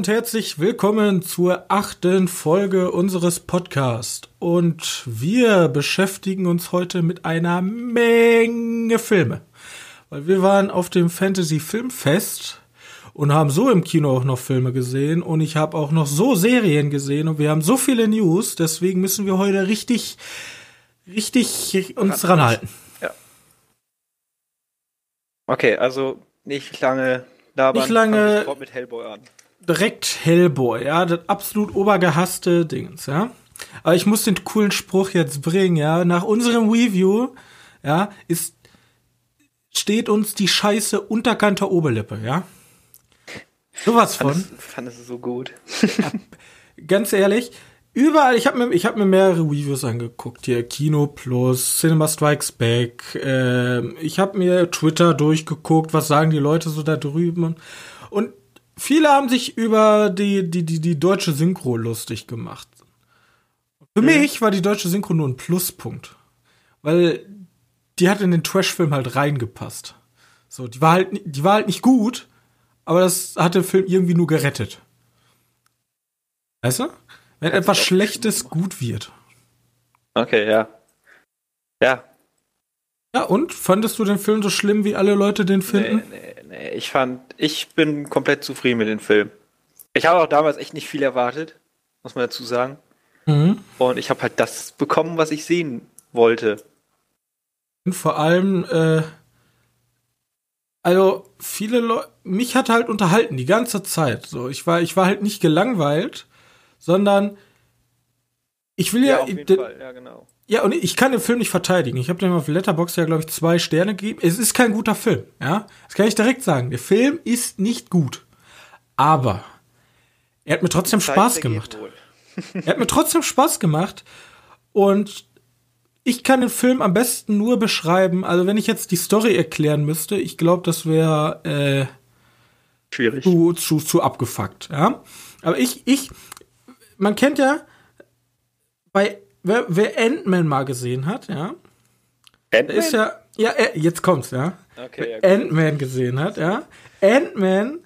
und herzlich willkommen zur achten Folge unseres Podcasts. Und wir beschäftigen uns heute mit einer Menge Filme. Weil wir waren auf dem Fantasy Filmfest und haben so im Kino auch noch Filme gesehen und ich habe auch noch so Serien gesehen und wir haben so viele News, deswegen müssen wir heute richtig, richtig uns ranhalten. Ja. Okay, also nicht lange labern. Nicht lange- wir mit Hellboy an. Direkt Hellboy, ja, das absolut obergehasste Dings, ja. Aber ich muss den coolen Spruch jetzt bringen, ja. Nach unserem Review, ja, ist, steht uns die Scheiße unterkanter Oberlippe, ja. Sowas von. Fand es, fand es so gut. Ganz ehrlich, überall, ich habe mir, ich hab mir mehrere Reviews angeguckt, hier Kino Plus, Cinema Strikes Back, ähm, ich habe mir Twitter durchgeguckt, was sagen die Leute so da drüben und viele haben sich über die, die, die, die deutsche Synchro lustig gemacht. Für mich war die deutsche Synchro nur ein Pluspunkt, weil die hat in den Trash-Film halt reingepasst. So, die war halt, die war halt nicht gut, aber das hat den Film irgendwie nur gerettet. Weißt du? Wenn etwas Schlechtes gut wird. Okay, ja. Ja, Ja, und? Fandest du den Film so schlimm, wie alle Leute den finden? nee, nee. Ich fand, ich bin komplett zufrieden mit dem Film. Ich habe auch damals echt nicht viel erwartet, muss man dazu sagen. Mhm. Und ich habe halt das bekommen, was ich sehen wollte. Und vor allem, äh, also viele Leute, mich hat halt unterhalten die ganze Zeit. So, ich war, ich war halt nicht gelangweilt, sondern ich will ja, auf jeden de- Fall, ja, genau. Ja, und ich kann den Film nicht verteidigen. Ich habe dem auf Letterboxd ja, glaube ich, zwei Sterne gegeben. Es ist kein guter Film, ja. Das kann ich direkt sagen. Der Film ist nicht gut. Aber er hat mir trotzdem Spaß gemacht. Er hat mir trotzdem Spaß gemacht. Und ich kann den Film am besten nur beschreiben. Also, wenn ich jetzt die Story erklären müsste, ich glaube, das wäre äh, Schwierig. zu, zu, zu abgefuckt, ja. Aber ich, ich, man kennt ja, bei, wer, wer Ant-Man mal gesehen hat, ja, der ist ja, ja, jetzt kommt's, ja. Okay, ja, Wer Ant-Man gesehen hat, ja. Ant-Man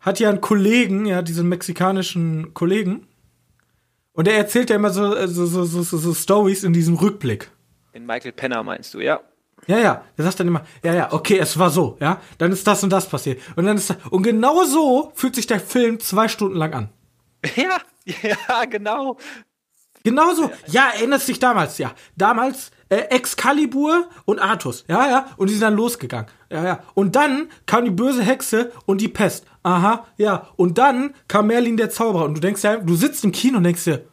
hat ja einen Kollegen, ja, diesen mexikanischen Kollegen. Und der erzählt ja immer so, äh, so, so, so, so, so Stories in diesem Rückblick. In Michael Penner meinst du, ja. Ja, ja, der sagt dann immer, ja, ja, okay, es war so, ja, dann ist das und das passiert. Und dann ist das, und genau so fühlt sich der Film zwei Stunden lang an. Ja, ja, genau. Genauso, ja, erinnerst dich damals, ja. Damals äh, Excalibur und Artus, ja, ja, und die sind dann losgegangen. Ja, ja. Und dann kam die böse Hexe und die Pest. Aha, ja. Und dann kam Merlin der Zauberer und du denkst ja, du sitzt im Kino und denkst dir,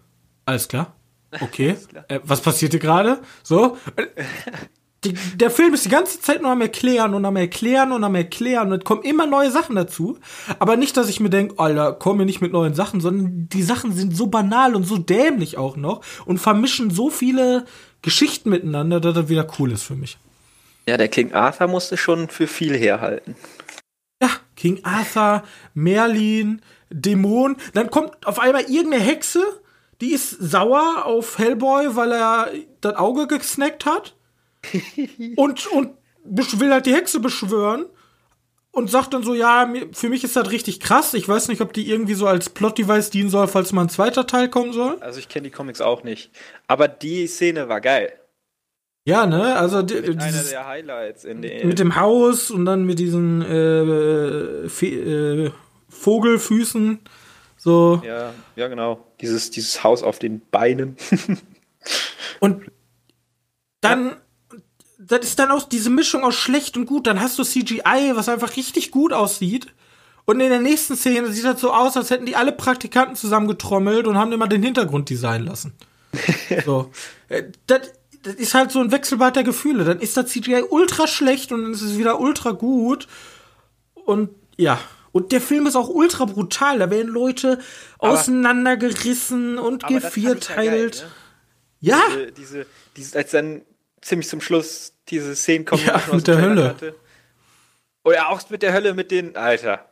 alles klar, okay, klar. Äh, was passierte gerade? So. Die, der Film ist die ganze Zeit nur am Erklären und am Erklären und am Erklären und es kommen immer neue Sachen dazu. Aber nicht, dass ich mir denke, Alter, komm mir nicht mit neuen Sachen, sondern die Sachen sind so banal und so dämlich auch noch und vermischen so viele Geschichten miteinander, dass das wieder cool ist für mich. Ja, der King Arthur musste schon für viel herhalten. Ja, King Arthur, Merlin, Dämon, dann kommt auf einmal irgendeine Hexe, die ist sauer auf Hellboy, weil er das Auge gesnackt hat. Und, und will halt die Hexe beschwören und sagt dann so, ja, für mich ist das richtig krass. Ich weiß nicht, ob die irgendwie so als Plot-Device dienen soll, falls mal ein zweiter Teil kommen soll. Also ich kenne die Comics auch nicht. Aber die Szene war geil. Ja, ne, also die, Mit einer dieses, der Highlights in den. mit dem Haus und dann mit diesen äh, äh, Vogelfüßen. So. ja, ja, genau. Dieses, dieses Haus auf den Beinen. Und dann, das ist dann auch diese Mischung aus schlecht und gut. Dann hast du CGI, was einfach richtig gut aussieht. Und in der nächsten Szene sieht das so aus, als hätten die alle Praktikanten zusammengetrommelt und haben immer den Hintergrund designen lassen. so. Äh, Das, das ist halt so ein Wechselbad der Gefühle. Dann ist das CGI ultra schlecht und dann ist es wieder ultra gut. Und ja. Und der Film ist auch ultra brutal. Da werden Leute Aber- auseinandergerissen und gevierteilt. Ja, geil, Ja, ne? diese, diese, diese, als dann ziemlich zum Schluss diese Szenen kommen, Ja, mit der Trailer Hölle. Hatte. Oder auch mit der Hölle, mit den, Alter.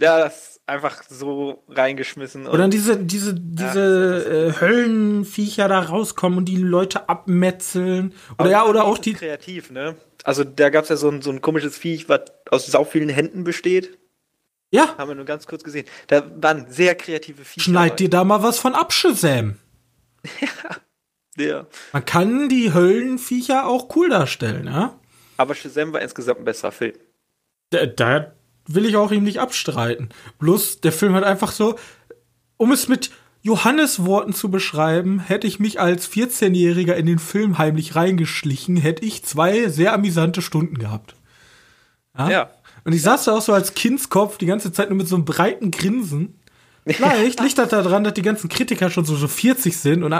Ja, das ist einfach so reingeschmissen. Oder dann diese, diese, diese äh, Höllenviecher da rauskommen und die Leute abmetzeln. Oder ja, oder auch die. Kreativ, ne? Also da gab es ja so ein, so ein komisches Viech, was aus sau vielen Händen besteht. Ja. Haben wir nur ganz kurz gesehen. Da waren sehr kreative Viecher. Schneid dir da mal was von ab, Shazam. ja. Ja. Man kann die Höllenviecher auch cool darstellen, ja? Aber Shazam war insgesamt ein besserer Film. Da, da will ich auch ihm nicht abstreiten. Bloß, der Film hat einfach so, um es mit Johannes Worten zu beschreiben, hätte ich mich als 14-Jähriger in den Film heimlich reingeschlichen, hätte ich zwei sehr amüsante Stunden gehabt. Ja. ja. Und ich saß da auch so als Kindskopf die ganze Zeit nur mit so einem breiten Grinsen. Vielleicht liegt das daran, dass die ganzen Kritiker schon so, so 40 sind und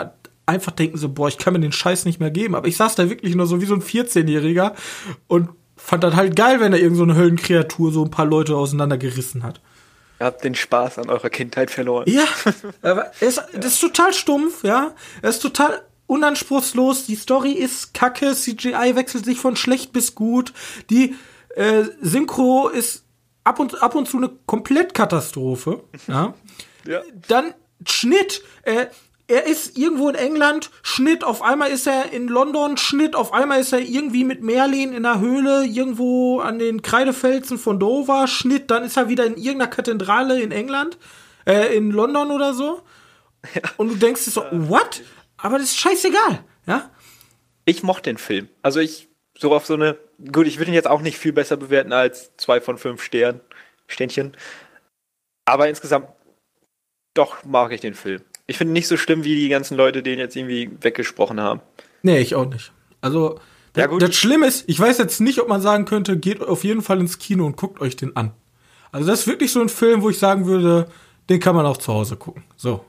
einfach denken so, boah, ich kann mir den Scheiß nicht mehr geben. Aber ich saß da wirklich nur so wie so ein 14-Jähriger und fand das halt geil, wenn da irgend so eine Höllenkreatur so ein paar Leute auseinandergerissen hat. Ihr habt den Spaß an eurer Kindheit verloren. Ja, aber es, das ist total stumpf, ja. Es ist total unanspruchslos. Die Story ist kacke. CGI wechselt sich von schlecht bis gut. Die äh, Synchro ist ab und, ab und zu eine Komplettkatastrophe. Ja. ja. Dann Schnitt. Äh, er ist irgendwo in England, Schnitt, auf einmal ist er in London, Schnitt, auf einmal ist er irgendwie mit Merlin in der Höhle, irgendwo an den Kreidefelsen von Dover, Schnitt, dann ist er wieder in irgendeiner Kathedrale in England, äh, in London oder so. Und du denkst dir so, what? Aber das ist scheißegal, ja? Ich mochte den Film. Also ich, so auf so eine, gut, ich würde ihn jetzt auch nicht viel besser bewerten als zwei von fünf Sternen, Ständchen. Aber insgesamt, doch mag ich den Film. Ich finde nicht so schlimm, wie die ganzen Leute den jetzt irgendwie weggesprochen haben. Nee, ich auch nicht. Also, ja, gut. das Schlimme ist, ich weiß jetzt nicht, ob man sagen könnte, geht auf jeden Fall ins Kino und guckt euch den an. Also, das ist wirklich so ein Film, wo ich sagen würde, den kann man auch zu Hause gucken. So.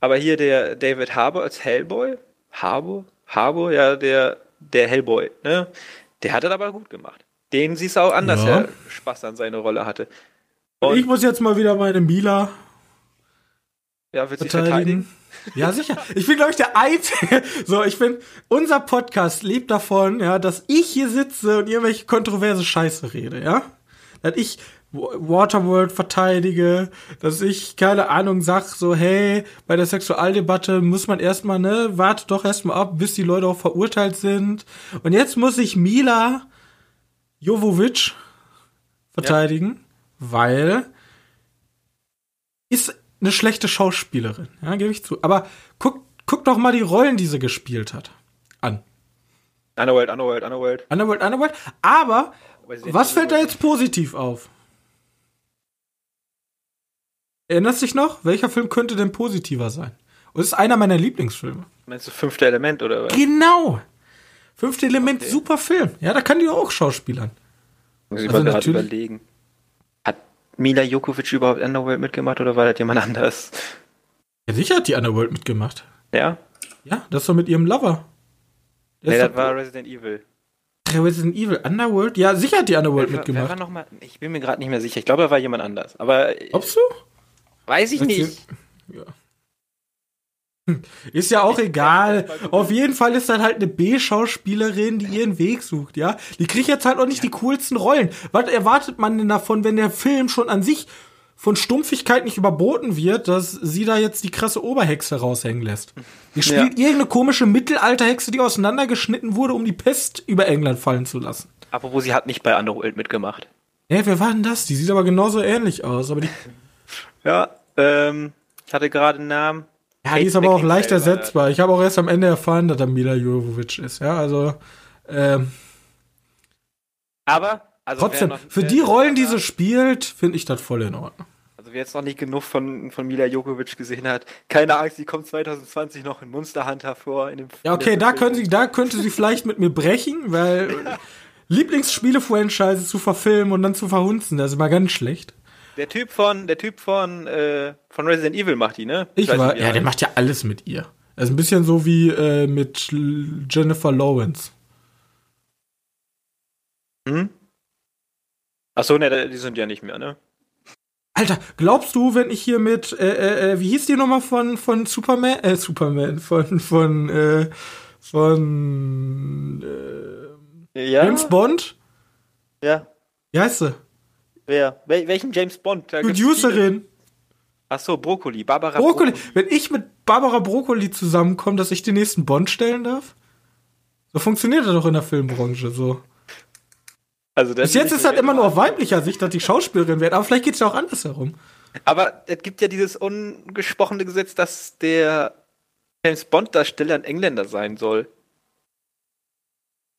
Aber hier der David Harbour als Hellboy, Harbour, Harbour, ja, der, der Hellboy, ne? Der hat das aber gut gemacht. Den siehst du auch anders, ja. er Spaß an seine Rolle hatte. Und ich muss jetzt mal wieder meine Mila ja, wird sich verteidigen? Ja, sicher. Ich bin, glaube ich, der Einzige. So, ich bin, unser Podcast lebt davon, ja, dass ich hier sitze und irgendwelche kontroverse Scheiße rede, ja? Dass ich Waterworld verteidige, dass ich, keine Ahnung, sag so, hey, bei der Sexualdebatte muss man erstmal, ne, warte doch erstmal ab, bis die Leute auch verurteilt sind. Und jetzt muss ich Mila Jovovic verteidigen, ja. weil ist eine schlechte Schauspielerin, ja, gebe ich zu. Aber guck, guck doch mal die Rollen, die sie gespielt hat, an. Underworld, Underworld, Underworld. Underworld, Underworld. Aber was fällt da jetzt positiv auf? Erinnerst dich noch? Welcher Film könnte denn positiver sein? Und es ist einer meiner Lieblingsfilme. Meinst du Fünfte Element oder was? Genau. Fünfte Element, okay. super Film. Ja, da kann die auch schauspielern. Muss ich also mal gerade überlegen. Mila Jokovic überhaupt Underworld mitgemacht oder war das jemand anders? Ja, sicher hat die Underworld mitgemacht. Ja? Ja, das war mit ihrem Lover. Der nee, das war Resident Evil. Resident Evil, Underworld? Ja, sicher hat die Underworld wer, mitgemacht. Wer war noch mal, ich bin mir gerade nicht mehr sicher. Ich glaube, da war jemand anders. Aber. Glaubst du? Weiß ich nicht. Ja. Ist ja auch egal. Auf jeden Fall ist das halt eine B-Schauspielerin, die ihren Weg sucht, ja. Die kriegt jetzt halt auch nicht die coolsten Rollen. Was erwartet man denn davon, wenn der Film schon an sich von Stumpfigkeit nicht überboten wird, dass sie da jetzt die krasse Oberhexe raushängen lässt? Die spielt ja. irgendeine komische Mittelalterhexe, die auseinandergeschnitten wurde, um die Pest über England fallen zu lassen. Apropos, sie hat nicht bei Underworld mitgemacht. Ja, wer war denn das? Die sieht aber genauso ähnlich aus, aber die. Ja, ähm, ich hatte gerade einen Namen. Ja, die ist aber auch leicht ersetzbar. Ich habe auch erst am Ende erfahren, dass er Mila Jovovic ist. Ja, also. Ähm, aber, also trotzdem, für die Rollen, die sie spielt, finde ich das voll in Ordnung. Also wer jetzt noch nicht genug von, von Mila Jokovic gesehen hat, keine Angst, sie kommt 2020 noch in Monster Hunter vor. In dem, ja, okay, da, können sie, da könnte sie vielleicht mit mir brechen, weil Lieblingsspiele-Franchise zu verfilmen und dann zu verhunzen, das ist immer ganz schlecht. Der Typ von, der Typ von, äh, von Resident Evil macht die, ne? Ich, ich war, ja, der macht ja alles mit ihr. Er ist ein bisschen so wie äh, mit Jennifer Lawrence. Hm? Achso, ne, die sind ja nicht mehr, ne? Alter, glaubst du, wenn ich hier mit, äh, äh, äh wie hieß die nochmal von, von Superman, äh, Superman, von, von, äh, von, äh, ja? James Bond? Ja. Wie heißt sie? Wer? Wel welchen James Bond? Producerin. Ach so, Brokkoli, Barbara Brokkoli. Brokkoli. Wenn ich mit Barbara Brokkoli zusammenkomme, dass ich den nächsten Bond stellen darf? So funktioniert das doch in der Filmbranche so. Also Bis jetzt ist halt immer nur auf weiblicher Sicht, dass die Schauspielerin wird, aber vielleicht geht es ja auch andersherum. Aber es gibt ja dieses ungesprochene Gesetz, dass der James Bond-Darsteller ein Engländer sein soll.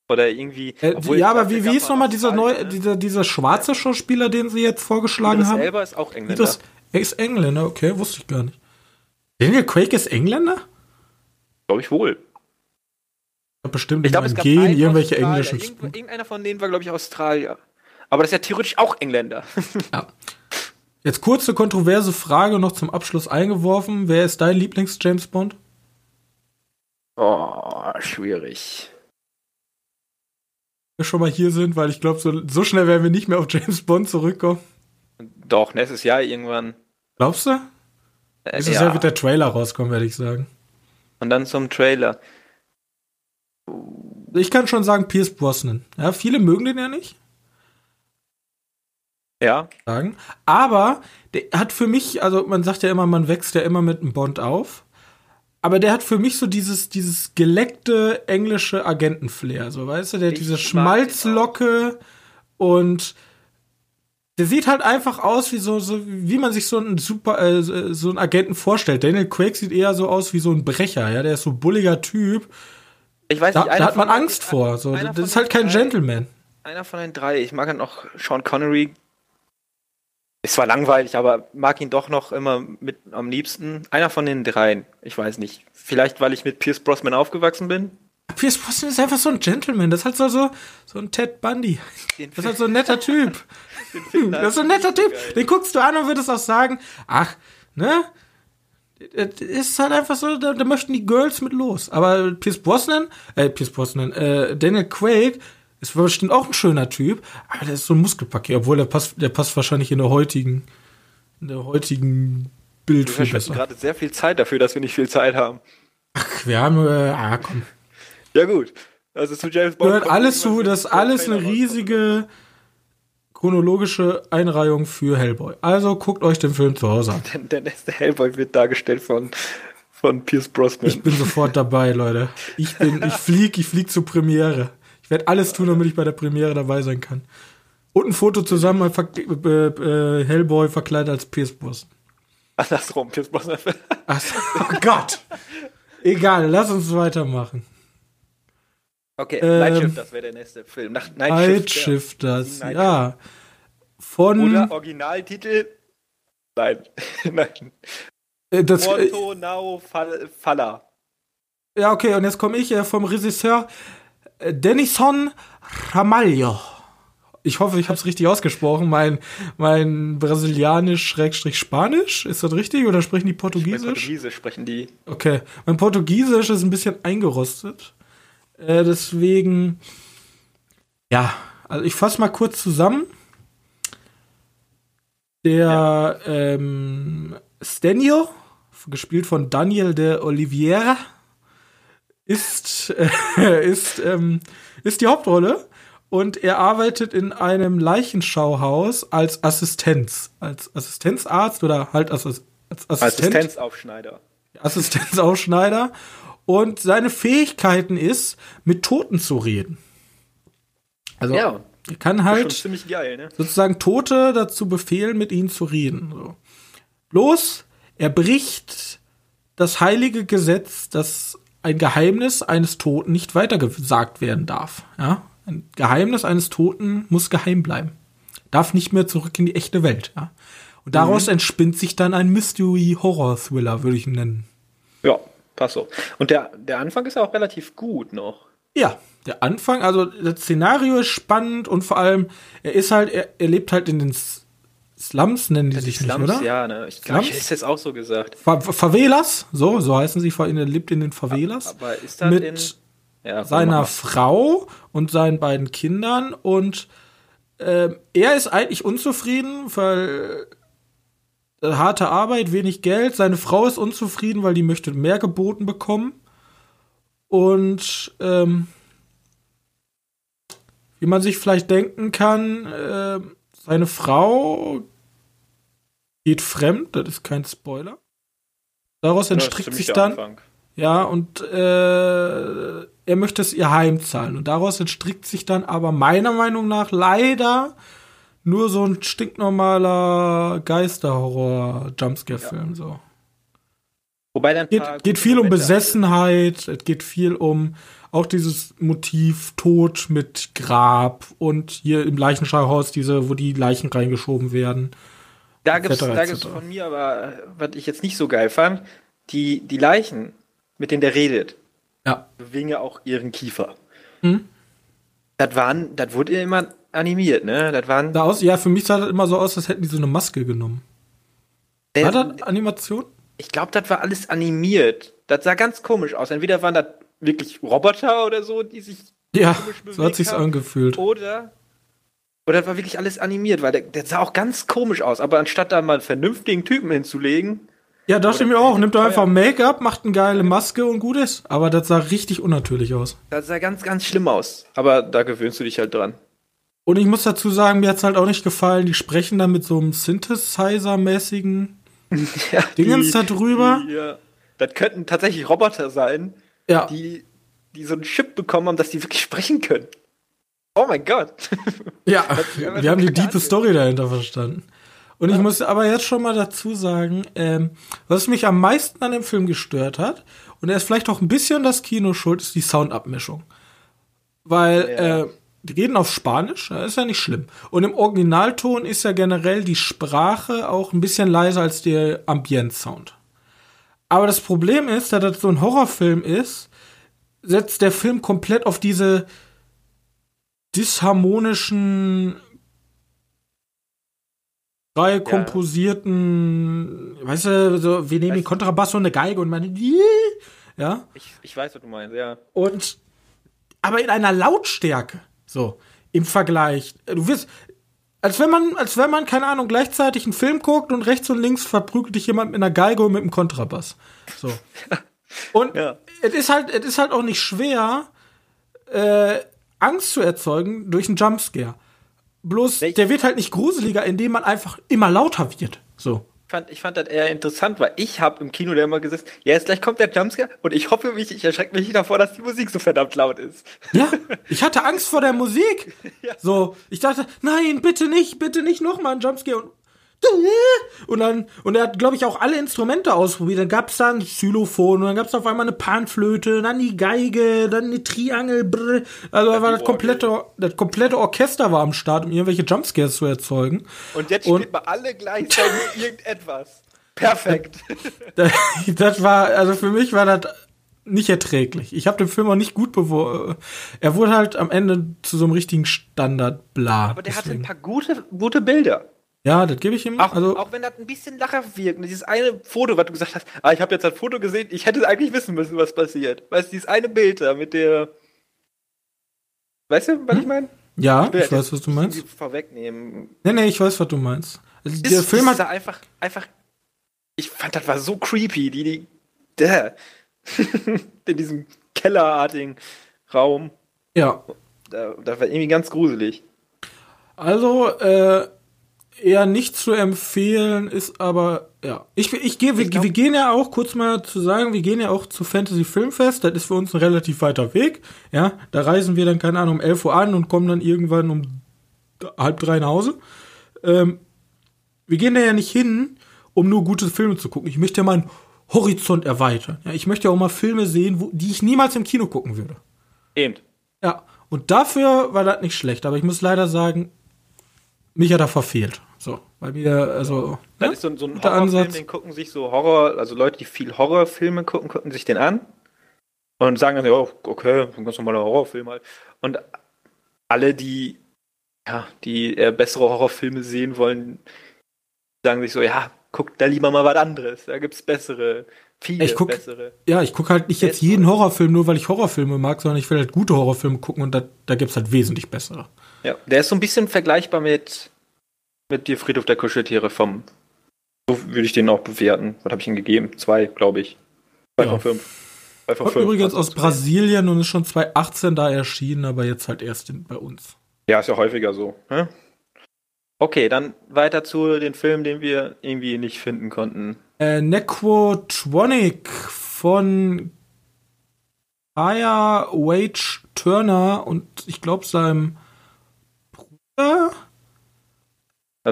Oder irgendwie. Äh, ja, aber wie, wie ist nochmal dieser neue, ne? dieser, dieser schwarze Schauspieler, den sie jetzt vorgeschlagen Idris haben? selber ist auch Engländer. Das, er ist Engländer, okay, wusste ich gar nicht. Daniel Craig ist Engländer? Glaube ich wohl. Bestimmt Ich glaube, es gab Gen irgendwelche Australier. englischen. Irgend, irgendeiner von denen war, glaube ich, Australier. Aber das ist ja theoretisch auch Engländer. Ja. Jetzt kurze kontroverse Frage noch zum Abschluss eingeworfen. Wer ist dein Lieblings-James Bond? Oh, schwierig. Wir schon mal hier sind, weil ich glaube, so, so schnell werden wir nicht mehr auf James Bond zurückkommen. Doch, nächstes Jahr irgendwann. Glaubst du? Äh, Nächstes Jahr wird der Trailer rauskommen, werde ich sagen. Und dann zum Trailer. Ich kann schon sagen, Pierce Brosnan. Ja, viele mögen den ja nicht. Ja, sagen. Aber der hat für mich, also man sagt ja immer, man wächst ja immer mit einem Bond auf. Aber der hat für mich so dieses, dieses geleckte englische Agentenflair, so weißt du, der hat Ich diese Schmalzlocke und der sieht halt einfach aus wie so, so wie man sich so einen super, äh, so einen Agenten vorstellt. Daniel Craig sieht eher so aus wie so ein Brecher, ja, der ist so ein bulliger Typ. ich weiß Da, nicht. da hat man Angst vor, so. Das ist halt kein drei- Gentleman. Einer von den drei. Ich mag dann noch Sean Connery. Ist zwar langweilig, aber mag ihn doch noch immer mit am liebsten. Einer von den dreien. Ich weiß nicht. Vielleicht, weil ich mit Pierce Brosnan aufgewachsen bin. Pierce Brosnan ist einfach so ein Gentleman. Das ist halt so, so, so ein Ted Bundy. Den Das ist halt so ein netter Typ. Das ist so ein netter Typ. Den guckst du an und würdest auch sagen, ach, ne? Das ist halt einfach so, da, da möchten die Girls mit los. Aber Pierce Brosnan, äh, Pierce Brosnan, äh, Daniel Craig ist bestimmt auch ein schöner Typ, aber der ist so ein Muskelpaket, obwohl der passt, der passt wahrscheinlich in der heutigen, in der heutigen Bild Wir viel besser. gerade sehr viel Zeit dafür, dass wir nicht viel Zeit haben. Ach, wir haben, äh, ah, komm. Ja, gut. Also zu James Bond. Gehört alles zu, das ist alles eine riesige chronologische Einreihung für Hellboy. Also guckt euch den Film zu Hause an. Der, der nächste Hellboy wird dargestellt von, von Pierce Brosnan. Ich bin sofort dabei, Leute. Ich bin, ich flieg, ich flieg zur Premiere. Ich werde alles tun, damit ich bei der Premiere dabei sein kann. Und ein Foto zusammen, äh, ver- äh, äh, Hellboy verkleidet als Pierce Brosnan. Andersrum, Pierce Brosnan. Ach, so, oh Gott. Egal, lass uns weitermachen. Okay, Ähm, Night wäre der nächste Film. Nach, Night, Night Shift, Shifters, Night ja. Von, Oder Originaltitel. Nein. Nein. das, Porto Now Fall, Falla. Ja, okay, und jetzt komme ich äh, vom Regisseur Denison Ramalho. Ich hoffe, ich habe es richtig ausgesprochen. Mein, mein Brasilianisch-Spanisch, ist das richtig oder sprechen die Portugiesisch? Portugiesisch sprechen die. Okay, mein Portugiesisch ist ein bisschen eingerostet. Äh, deswegen, ja, also ich fasse mal kurz zusammen. Der ähm, Stenio, gespielt von Daniel de Oliveira, ist, äh, ist, ähm, ist die Hauptrolle und er arbeitet in einem Leichenschauhaus als Assistenz, als Assistenzarzt oder halt als, als Assistent. Assistenzaufschneider. Assistenzausschneider. Und seine Fähigkeiten ist, mit Toten zu reden. Also Ja. er kann halt ziemlich geil, ne? sozusagen Tote dazu befehlen, mit ihnen zu reden. So. Bloß, er bricht das heilige Gesetz, dass ein Geheimnis eines Toten nicht weitergesagt werden darf. Ja? Ein Geheimnis eines Toten muss geheim bleiben. Darf nicht mehr zurück in die echte Welt. Ja? Und daraus entspinnt sich dann ein Mystery-Horror-Thriller, würde ich ihn nennen. Ja, passt so. Und der, der Anfang ist auch relativ gut noch. Ja, der Anfang, also das Szenario ist spannend und vor allem, er ist halt, er, er lebt halt in den Slums, nennen die, sich Slums, nicht, oder? ja, ne? Ich glaube, ich hätte es jetzt auch so gesagt. Fa Favelas, so, so heißen sie, er lebt in den Favelas. Aber ist das mit in. Ja, seiner. Frau und seinen beiden Kindern und ähm, er ist eigentlich unzufrieden, weil äh, harte Arbeit, wenig Geld. Seine Frau ist unzufrieden, weil die möchte mehr geboten bekommen. Und ähm, wie man sich vielleicht denken kann, äh, seine Frau geht fremd, das ist kein Spoiler. Daraus Ja, entstrickt sich dann Anfang. ja, und äh, er möchte es ihr heimzahlen. Und daraus entstrickt sich dann aber meiner Meinung nach leider nur so ein stinknormaler Geisterhorror-Jumpscare-Film. So. Wobei dann geht, geht viel um Besessenheit, es geht viel um auch dieses Motiv Tod mit Grab und hier im Leichenschauhaus diese, wo die Leichen reingeschoben werden. Da da gibt's von mir aber, was ich jetzt nicht so geil fand, die, die Leichen, mit denen der redet, ja. bewegen ja auch ihren Kiefer. Hm? Das waren, das wurde immer animiert, ne? Das waren. Da aus, ja, für mich sah das immer so aus, als hätten die so eine Maske genommen. Der, war das Animation? Ich glaube, das war alles animiert. Das sah ganz komisch aus. Entweder waren das wirklich Roboter oder so, die sich ja, so hat sich's haben, angefühlt. Oder oder war wirklich alles animiert, weil der, der sah auch ganz komisch aus. Aber anstatt da mal einen vernünftigen Typen hinzulegen, ja, dachte ich mir auch. Nimmt doch einfach Make-up, macht eine geile Maske und gut ist. Aber das sah richtig unnatürlich aus. Das sah ganz, ganz schlimm aus. Aber da gewöhnst du dich halt dran. Und ich muss dazu sagen, mir hat's halt auch nicht gefallen. Die sprechen da mit so einem Synthesizer-mäßigen ja, Dingens da drüber. Die, ja. Das könnten tatsächlich Roboter sein, ja. die, die so einen Chip bekommen haben, dass die wirklich sprechen können. Oh mein Gott. Ja, wir haben die diepe Story dahinter verstanden. Und ich muss aber jetzt schon mal dazu sagen, ähm, was mich am meisten an dem Film gestört hat, und er ist vielleicht auch ein bisschen das Kino schuld, ist die Soundabmischung. Weil ja. äh, die reden auf Spanisch, das ist ja nicht schlimm. Und im Originalton ist ja generell die Sprache auch ein bisschen leiser als der Ambient-Sound. Aber das Problem ist, da das so ein Horrorfilm ist, setzt der Film komplett auf diese disharmonischen drei ja. komposierten, weißt du, so, wir nehmen den Kontrabass und eine Geige und meine, ja. Ich, ich weiß, was du meinst, ja. Und, aber in einer Lautstärke, so, im Vergleich. Du wirst, als wenn man, als wenn man, keine Ahnung, gleichzeitig einen Film guckt und rechts und links verprügelt dich jemand mit einer Geige und mit einem Kontrabass. So. Und ja. es ist halt, es ist halt auch nicht schwer, äh, Angst zu erzeugen durch einen Jumpscare. Bloß, der wird halt nicht gruseliger, indem man einfach immer lauter wird. So. Ich fand, ich fand das eher interessant, weil ich habe im Kino da immer gesessen, ja, jetzt gleich kommt der Jumpscare und ich hoffe mich, ich erschrecke mich nicht davor, dass die Musik so verdammt laut ist. Ja, ich hatte Angst vor der Musik. Ja. So, ich dachte, nein, bitte nicht, bitte nicht nochmal ein Jumpscare. Und und dann, und er hat, glaube ich, auch alle Instrumente ausprobiert. Dann gab es da ein Xylophon und dann gab es auf einmal eine Panflöte, dann die Geige, dann eine Triangel. Brr. Also da war das komplette, das komplette Orchester war am Start, um irgendwelche Jumpscares zu erzeugen. Und jetzt und, spielt man alle gleichzeitig irgendetwas. Perfekt. das, das war, also für mich war das nicht erträglich. Ich habe den Film auch nicht gut beworben. Er wurde halt am Ende zu so einem richtigen Standard bla. Aber der deswegen. hatte ein paar gute, gute Bilder. Ja, das gebe ich ihm. Auch, also, auch wenn das ein bisschen lachhaft wirkt. Dieses eine Foto, was du gesagt hast, ah, ich habe jetzt ein Foto gesehen, ich hätte eigentlich wissen müssen, was passiert. Weißt du, dieses eine Bild da mit der. Weißt du, was hm? ich meine? Ja, ich, ich weiß, was du meinst. Vorwegnehmen. Nee, nee, ich weiß, was du meinst. Also, ist, der Film hat. Einfach, einfach. Ich fand, das war so creepy, die, die. Der. in diesem kellerartigen Raum. Ja. Da, das war irgendwie ganz gruselig. Also, äh, eher nicht zu empfehlen, ist aber, ja. Ich, ich gehe, wir, wir gehen ja auch, kurz mal zu sagen, wir gehen ja auch zu Fantasy Filmfest, das ist für uns ein relativ weiter Weg, ja. Da reisen wir dann, keine Ahnung, um 11 Uhr an und kommen dann irgendwann um halb drei nach Hause. Ähm, wir gehen da ja nicht hin, um nur gute Filme zu gucken. Ich möchte ja meinen Horizont erweitern. Ja, ich möchte ja auch mal Filme sehen, wo, die ich niemals im Kino gucken würde. Eben. Ja. Und dafür war das nicht schlecht, aber ich muss leider sagen, mich hat er verfehlt. Weil wir, also. Das ne? ist so, so ein Horrorfilm, den gucken sich so Horror, also Leute, die viel Horrorfilme gucken, gucken sich den an und sagen dann, ja, okay, ein ganz normaler Horrorfilm halt. Und alle, die, ja, die eher bessere Horrorfilme sehen wollen, sagen sich so, ja, guck da lieber mal was anderes. Da gibt's bessere, viele ich guck, bessere. Ja, ich gucke halt nicht jetzt jeden Horrorfilm nur, weil ich Horrorfilme mag, sondern ich will halt gute Horrorfilme gucken und da, da gibt's halt wesentlich bessere. Ja, der ist so ein bisschen vergleichbar mit mit dir Friedhof der Kuscheltiere vom. So würde ich den auch bewerten. Was habe ich ihm gegeben? Zwei, glaube ich. Zwei ja. von fünf. Zwei von fünf. Übrigens aus Brasilien und ist schon 2018 da erschienen, aber jetzt halt erst in, bei uns. Ja, ist ja häufiger so. Hä? Okay, dann weiter zu den Filmen, den wir irgendwie nicht finden konnten. Äh, Necrotronic von Aya Wage Turner und ich glaube seinem Bruder.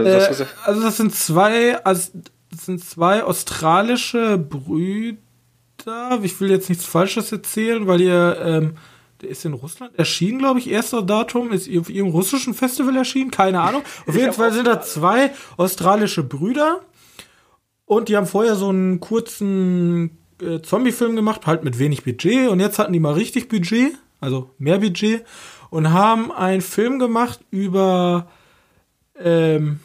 Also das, äh, also das sind zwei, also das sind zwei australische Brüder. Ich will jetzt nichts Falsches erzählen, weil ihr, ähm, der ist in Russland erschienen, glaube ich, erster Datum, ist auf ihrem russischen Festival erschienen, keine Ahnung. Auf jeden Fall sind da zwei australische Brüder. Und die haben vorher so einen kurzen äh, Zombie-Film gemacht, halt mit wenig Budget. Und jetzt hatten die mal richtig Budget, also mehr Budget. Und haben einen Film gemacht über ähm,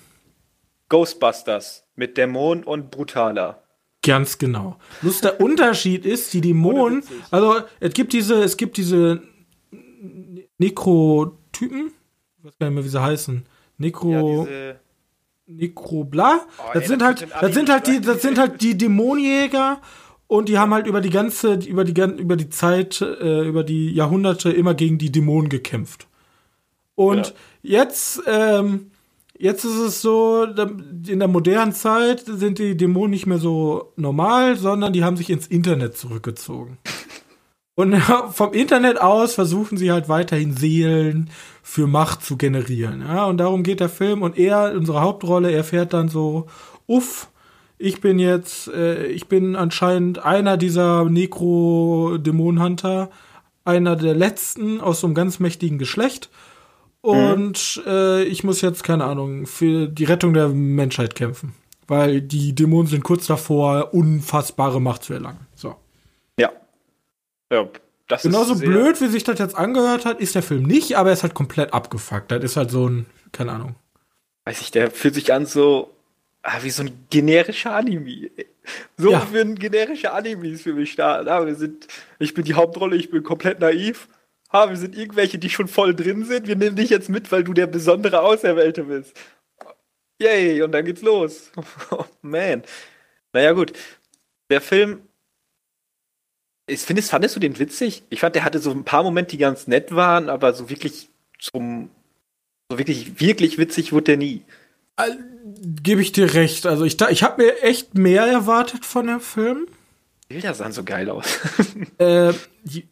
Ghostbusters mit Dämon und brutaler. Ganz genau. Bloß der Unterschied ist, die Dämonen, also es gibt diese, es gibt diese Nekrotypen, ich weiß gar nicht mehr, wie sie heißen. Nekro. Ja, Nekrobla. Oh, das ey, sind halt, das sind halt die, das sind halt die Dämonjäger und die haben halt über die ganze, über die, über die Zeit, äh, über die Jahrhunderte immer gegen die Dämonen gekämpft. Und ja. jetzt, ähm, jetzt ist es so, in der modernen Zeit sind die Dämonen nicht mehr so normal, sondern die haben sich ins Internet zurückgezogen. Und vom Internet aus versuchen sie halt weiterhin Seelen für Macht zu generieren. Ja, und darum geht der Film. Und er, unsere Hauptrolle, erfährt dann so, uff, ich bin jetzt, äh, ich bin anscheinend einer dieser Necro-Dämonenhunter, einer der letzten aus so einem ganz mächtigen Geschlecht. Und mhm. äh, ich muss jetzt, keine Ahnung, für die Rettung der Menschheit kämpfen. Weil die Dämonen sind kurz davor, unfassbare Macht zu erlangen. So. Ja. Ja, das Genauso blöd, wie sich das jetzt angehört hat, ist der Film nicht, aber er ist halt komplett abgefuckt. Das ist halt so ein, keine Ahnung. Weiß ich, der fühlt sich an so ah, wie so ein generischer Anime. So ja. wie ein generischer Animes für mich da. Ah, wir sind, ich bin die Hauptrolle, ich bin komplett naiv ha, wir sind irgendwelche, die schon voll drin sind, wir nehmen dich jetzt mit, weil du der besondere Auserwählte bist. Yay, und dann geht's los. Oh, man. Naja, gut. Der Film. Ich findest, fandest du den witzig? Ich fand, der hatte so ein paar Momente, die ganz nett waren, aber so wirklich zum. So wirklich, wirklich witzig wurde der nie. Äh, Gebe ich dir recht. Also ich, ich habe mir echt mehr erwartet von dem Film. Die Bilder sahen so geil aus. äh, die,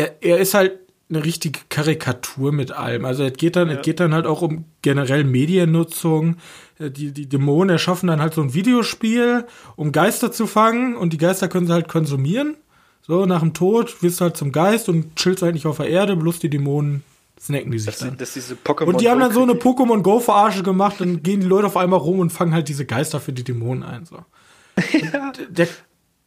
er, er ist halt eine richtige Karikatur mit allem. Also es geht dann, ja. es geht dann halt auch um generell Mediennutzung. Äh, die, die Dämonen erschaffen dann halt so ein Videospiel, um Geister zu fangen und die Geister können sie halt konsumieren. So, nach dem Tod wirst du halt zum Geist und chillst eigentlich auf der Erde, bloß die Dämonen snacken die sich das dann. das diese und die haben dann so eine Pokémon Go Verarsche gemacht, dann gehen die Leute auf einmal rum und fangen halt diese Geister für die Dämonen ein, so. ja. Der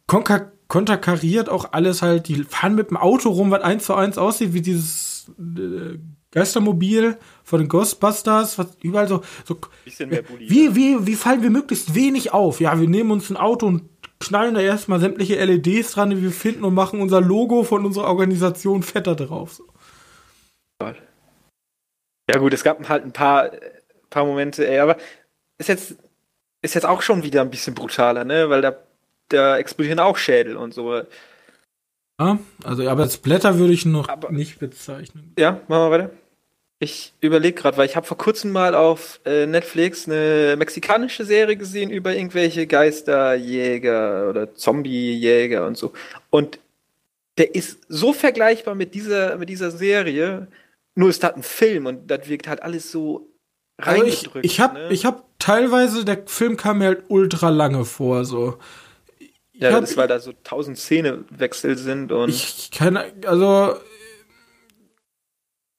Konka konterkariert auch alles halt, die fahren mit dem Auto rum, was eins zu eins aussieht, wie dieses äh, Geistermobil von den Ghostbusters, was überall so, so wie, wie, wie fallen wir möglichst wenig auf? Ja, wir nehmen uns ein Auto und knallen da erstmal sämtliche LEDs dran, die wir finden und machen unser Logo von unserer Organisation fetter drauf. Ja gut, es gab halt ein paar, paar Momente, ey, aber ist jetzt, ist jetzt auch schon wieder ein bisschen brutaler, ne? Weil da da explodieren auch Schädel und so. Ja, also aber als Blätter würde ich noch aber, nicht bezeichnen. Ja, machen wir weiter. Ich überlege gerade, weil ich habe vor kurzem mal auf äh, Netflix eine mexikanische Serie gesehen über irgendwelche Geisterjäger oder Zombiejäger und so. Und der ist so vergleichbar mit dieser, mit dieser Serie, nur ist das ein Film und das wirkt halt alles so reingedrückt. Also ich, ich habe ne? hab teilweise, der Film kam mir halt ultra lange vor, so. Ja, hab, das ist, weil da so tausend Szenewechsel sind und. Ich kann, also.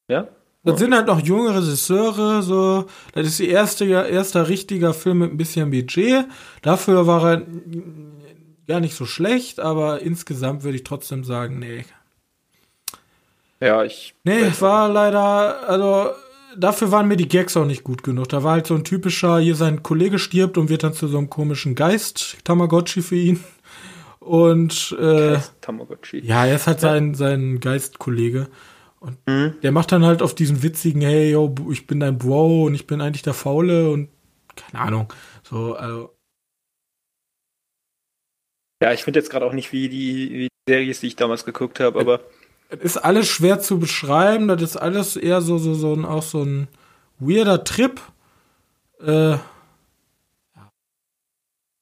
Ja? Das oh. sind halt noch junge Regisseure, so. Das ist die erste, erster richtiger Film mit ein bisschen Budget. Dafür war er gar nicht so schlecht, aber insgesamt würde ich trotzdem sagen, nee. Ja, ich. Nee, war leider, also dafür waren mir die Gags auch nicht gut genug. Da war halt so ein typischer, hier sein Kollege stirbt und wird dann zu so einem komischen Geist, Tamagotchi für ihn. Und äh, Tamagotchi. ja, er ist halt sein, sein Geistkollege. Und mhm. der macht dann halt auf diesen witzigen, hey, yo, ich bin dein Bro und ich bin eigentlich der Faule und keine Ahnung. So, also. Ja, ich finde jetzt gerade auch nicht wie die, wie die Series, die ich damals geguckt habe, aber. Ist alles schwer zu beschreiben, das ist alles eher so, so, so ein, auch so ein weirder Trip. Äh,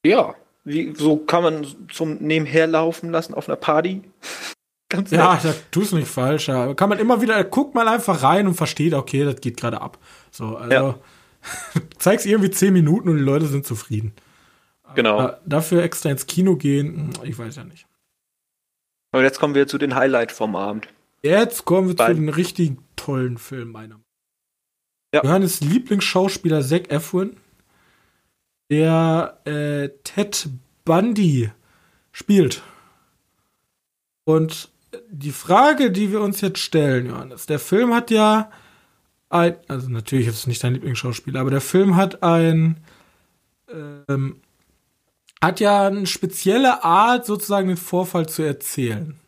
ja. Wie, so kann man zum Nebenherlaufen lassen auf einer Party. Ganz Ja, nett. da tust du nicht falsch. Ja. Kann man immer wieder, guckt man einfach rein und versteht, okay, das geht gerade ab. So, also Ja. zeig's irgendwie zehn Minuten und die Leute sind zufrieden. genau. Da, dafür extra ins Kino gehen, hm, ich weiß ja nicht. Und jetzt kommen wir zu den Highlights vom Abend. Jetzt kommen wir Beim- zu den richtig tollen Filmen meiner Meinung nach. Ja. Johannes Lieblingsschauspieler Zac Efron, der äh, Ted Bundy spielt. Und die Frage, die wir uns jetzt stellen, Johannes, der Film hat ja ein, also natürlich ist es nicht dein Lieblingsschauspieler, aber der Film hat ein, ähm, hat ja eine spezielle Art, sozusagen den Vorfall zu erzählen.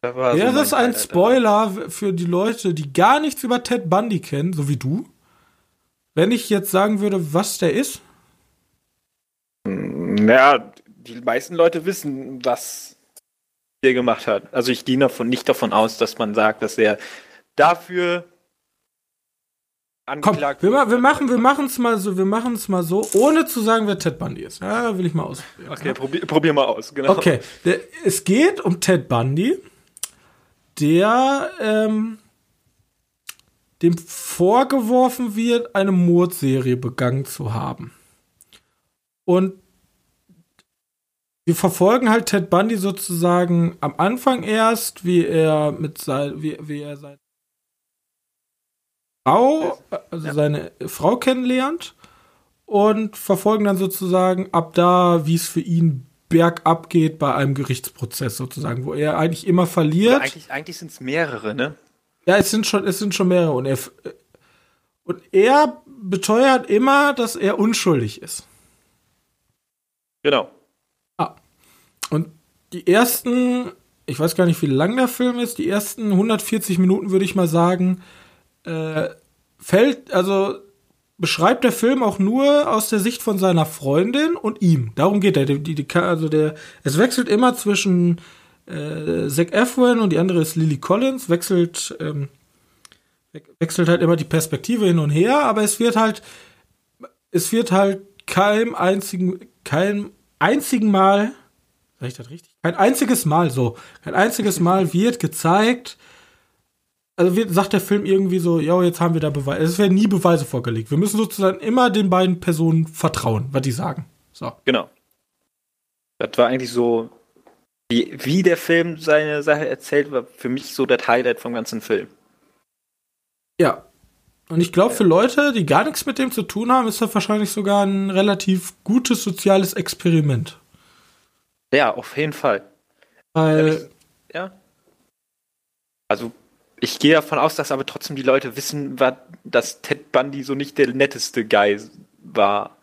Da so Wäre mein es ein Highlight Spoiler für die Leute, die gar nichts über Ted Bundy kennen, so wie du? Wenn ich jetzt sagen würde, was der ist? Naja, die meisten Leute wissen, was der gemacht hat. Also ich gehe davon, nicht davon aus, dass man sagt, dass er dafür Komm, angeklagt wir, ma- wurde. wir machen wir machen es mal so, wir machen es mal so, ohne zu sagen, wer Ted Bundy ist. Ja, will ich mal ausprobieren. Okay, probier, probier mal aus. Genau. Okay, der, es geht um Ted Bundy, der ähm, dem vorgeworfen wird, eine Mordserie begangen zu haben. Und wir verfolgen halt Ted Bundy sozusagen am Anfang erst, wie er mit sein, wie, wie er seine Frau, also Ja. seine Frau kennenlernt und verfolgen dann sozusagen ab da, wie es für ihn bergab geht bei einem Gerichtsprozess sozusagen, wo er eigentlich immer verliert. eigentlich eigentlich sind es mehrere, ne? Ja, es sind schon, es sind schon mehrere und er und er beteuert immer, dass er unschuldig ist. Genau. Und die ersten, ich weiß gar nicht, wie lang der Film ist, die ersten 140 Minuten würde ich mal sagen, äh, fällt, also beschreibt der Film auch nur aus der Sicht von seiner Freundin und ihm. Darum geht er. Die, die, also der, es wechselt immer zwischen äh, Zac Efron und die andere ist Lily Collins, wechselt, ähm, we- wechselt halt immer die Perspektive hin und her, aber es wird halt, es wird halt keinem einzigen, kein einzigen Mal, sag ich das richtig? Kein einziges Mal so, kein einziges Mal wird gezeigt, also wird, sagt der Film irgendwie so, ja, jetzt haben wir da Beweise. Es werden nie Beweise vorgelegt. Wir müssen sozusagen immer den beiden Personen vertrauen, was die sagen. So. Genau. Das war eigentlich so, wie, wie der Film seine Sache erzählt, war für mich so das Highlight vom ganzen Film. Ja. Und ich glaube, für Leute, die gar nichts mit dem zu tun haben, ist das wahrscheinlich sogar ein relativ gutes soziales Experiment. Ja, auf jeden Fall. Weil, Ja. Also, ich gehe davon aus, dass aber trotzdem die Leute wissen, dass Ted Bundy so nicht der netteste Guy war.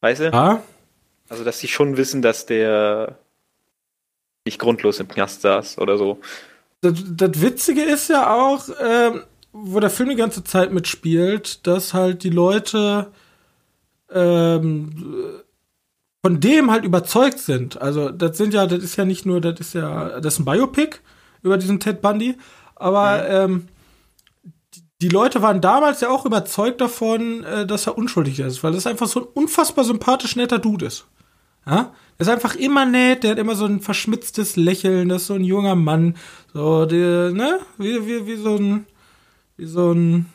Weißt du? ja, Also, dass sie schon wissen, dass der nicht grundlos im Knast saß oder so. das, das Witzige ist ja auch, ähm, wo der Film die ganze Zeit mitspielt, dass halt die Leute ähm, von dem halt überzeugt sind. Also das sind ja, das ist ja nicht nur, das ist ja, das ist ein Biopic über diesen Ted Bundy, aber ähm, die, die Leute waren damals ja auch überzeugt davon, äh, dass er unschuldig ist, weil das einfach so ein unfassbar sympathisch netter Dude ist. Ja? Der ist einfach immer nett, der hat immer so ein verschmitztes Lächeln, das ist so ein junger Mann, so der, ne, wie, wie, wie so ein, wie so ein,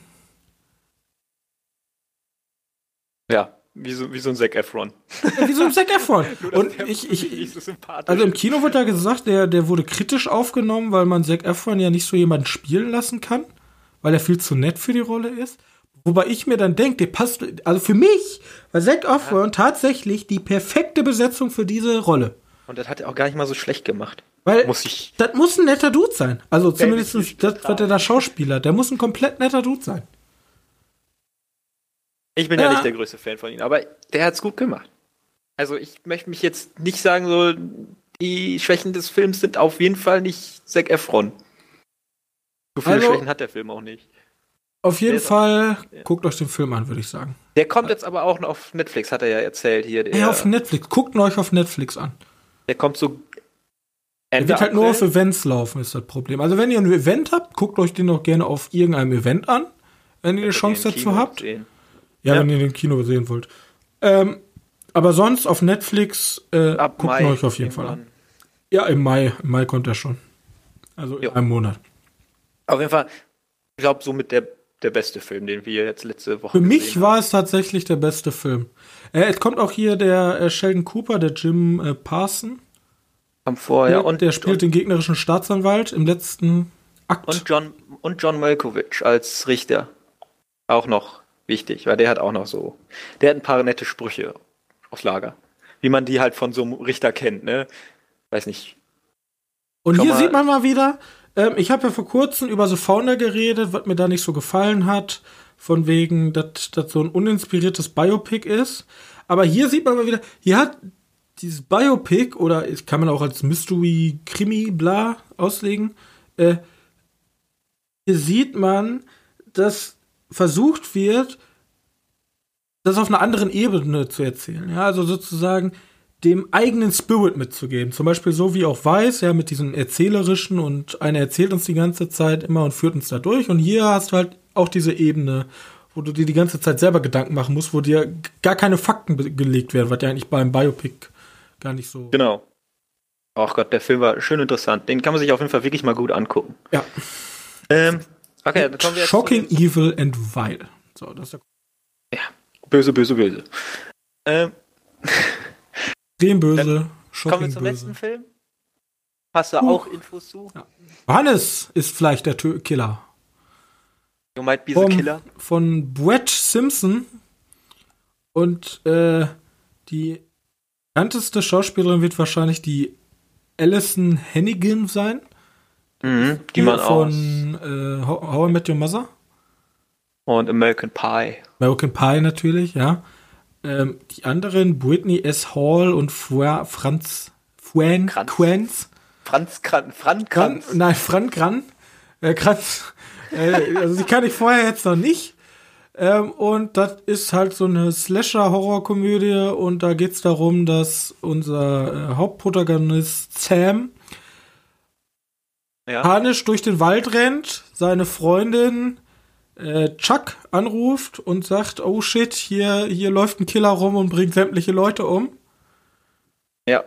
Ja, wie so, wie so ein Zac Efron. wie so ein Zac Efron. Und ich, ich, so sympathisch Also im. Kino wird ja gesagt, der, der wurde kritisch aufgenommen, weil man Zac Efron ja nicht so jemanden spielen lassen kann, weil er viel zu nett für die Rolle ist. Wobei ich mir dann denke, der passt, also für mich war Zac Efron tatsächlich die perfekte Besetzung für diese Rolle. Und das hat er auch gar nicht mal so schlecht gemacht. Weil Muss ich. das muss ein netter Dude sein. Also zumindest das, was der da Schauspieler, der muss ein komplett netter Dude sein. Ich bin ja. Ja. nicht der größte Fan von ihm, aber der hat's gut gemacht. Also ich möchte mich jetzt nicht sagen, so die Schwächen des Films sind auf jeden Fall nicht Zac Efron. So viele Also- Schwächen hat der Film auch nicht. Auf jeden Der Fall, ja. guckt euch den Film an, würde ich sagen. Der kommt jetzt aber auch noch auf Netflix, hat er ja erzählt hier. Der, Ey, auf Netflix, guckt ihn euch auf Netflix an. der kommt so. Ende wird halt nur auf April. Events laufen, ist das Problem. Also wenn ihr ein Event habt, guckt euch den doch gerne auf irgendeinem Event an, wenn ihr die Wird Chance dazu habt. sehen. Ja, Ja. wenn ihr den Kino sehen wollt. Ähm, aber sonst auf Netflix, äh, Ab guckt Mai euch auf jeden Fall an. Ja, im Mai. Im Mai kommt er schon. Also in Jo. einem Monat. Auf jeden Fall, ich glaube, somit der, der beste Film, den wir jetzt letzte Woche Für mich war es tatsächlich der beste Film. Äh, es kommt auch hier der äh, Sheldon Cooper, der Jim äh, Parson. Kam vorher der, und, der spielt den gegnerischen Staatsanwalt im letzten Akt. und John und John Malkovich als Richter. Auch noch wichtig, weil der hat auch noch so. Der hat ein paar nette Sprüche aufs Lager. Wie man die halt von so einem Richter kennt, ne? Weiß nicht. Und hier mal. sieht man mal wieder, ähm, ich habe ja vor kurzem über The Founder geredet, was mir da nicht so gefallen hat, von wegen, dass das so ein uninspiriertes Biopic ist. Aber hier sieht man mal wieder, hier hat dieses Biopic, oder kann man auch als Mystery, Krimi, bla auslegen, äh, hier sieht man, dass versucht wird, das auf einer anderen Ebene zu erzählen. Ja, also sozusagen dem eigenen Spirit mitzugeben. Zum Beispiel so wie auch Weiß, ja, mit diesem Erzählerischen und einer erzählt uns die ganze Zeit immer und führt uns da durch. Und hier hast du halt auch diese Ebene, wo du dir die ganze Zeit selber Gedanken machen musst, wo dir gar keine Fakten gelegt werden, was ja eigentlich beim Biopic gar nicht so. Genau. Ach Gott, der Film war schön interessant. Den kann man sich auf jeden Fall wirklich mal gut angucken. Ja. Ähm, okay, dann kommen wir jetzt Shocking, evil and vile. So, das ist der den- böse, böse, böse. Ähm, extrem böse, kommen wir shocking zum böse. letzten Film. Hast du Huch. auch Infos zu? Hannes ist vielleicht der Tö Killer. You might be the Vom- killer. von Brett Simpson und äh, die bekannteste Schauspielerin wird wahrscheinlich die Alison Hannigan sein. Mhm, die man aus. von äh, How, I Met Your Mother. Und American Pie. American Pie natürlich, ja. Ähm, die anderen Britney S. Hall und Fra Franz Fran Kranz. Quenz. Franz Kran, Franz Kran, Kranz. nein, Frank Kran. Äh, Kranz. äh, also die kann ich vorher jetzt noch nicht. Ähm, und das ist halt so eine Slasher-Horrorkomödie und da geht's darum, dass unser äh, Hauptprotagonist Sam Ja. panisch durch den Wald rennt, seine Freundin äh, Chuck anruft und sagt, oh shit, hier, hier läuft ein Killer rum und bringt sämtliche Leute um. ja.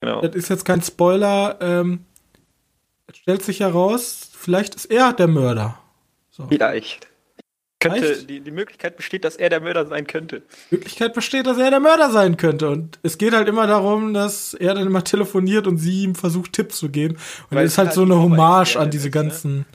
Genau. Das ist jetzt kein Spoiler. Ähm, es stellt sich heraus, vielleicht ist er der Mörder. So. Vielleicht. Könnte, die, die Möglichkeit besteht, dass er der Mörder sein könnte. Möglichkeit besteht, dass er der Mörder sein könnte. Und es geht halt immer darum, dass er dann immer telefoniert und sie ihm versucht, Tipps zu geben. Und Weil es ist halt halt so eine die Hommage an diese ist, ne? ganzen.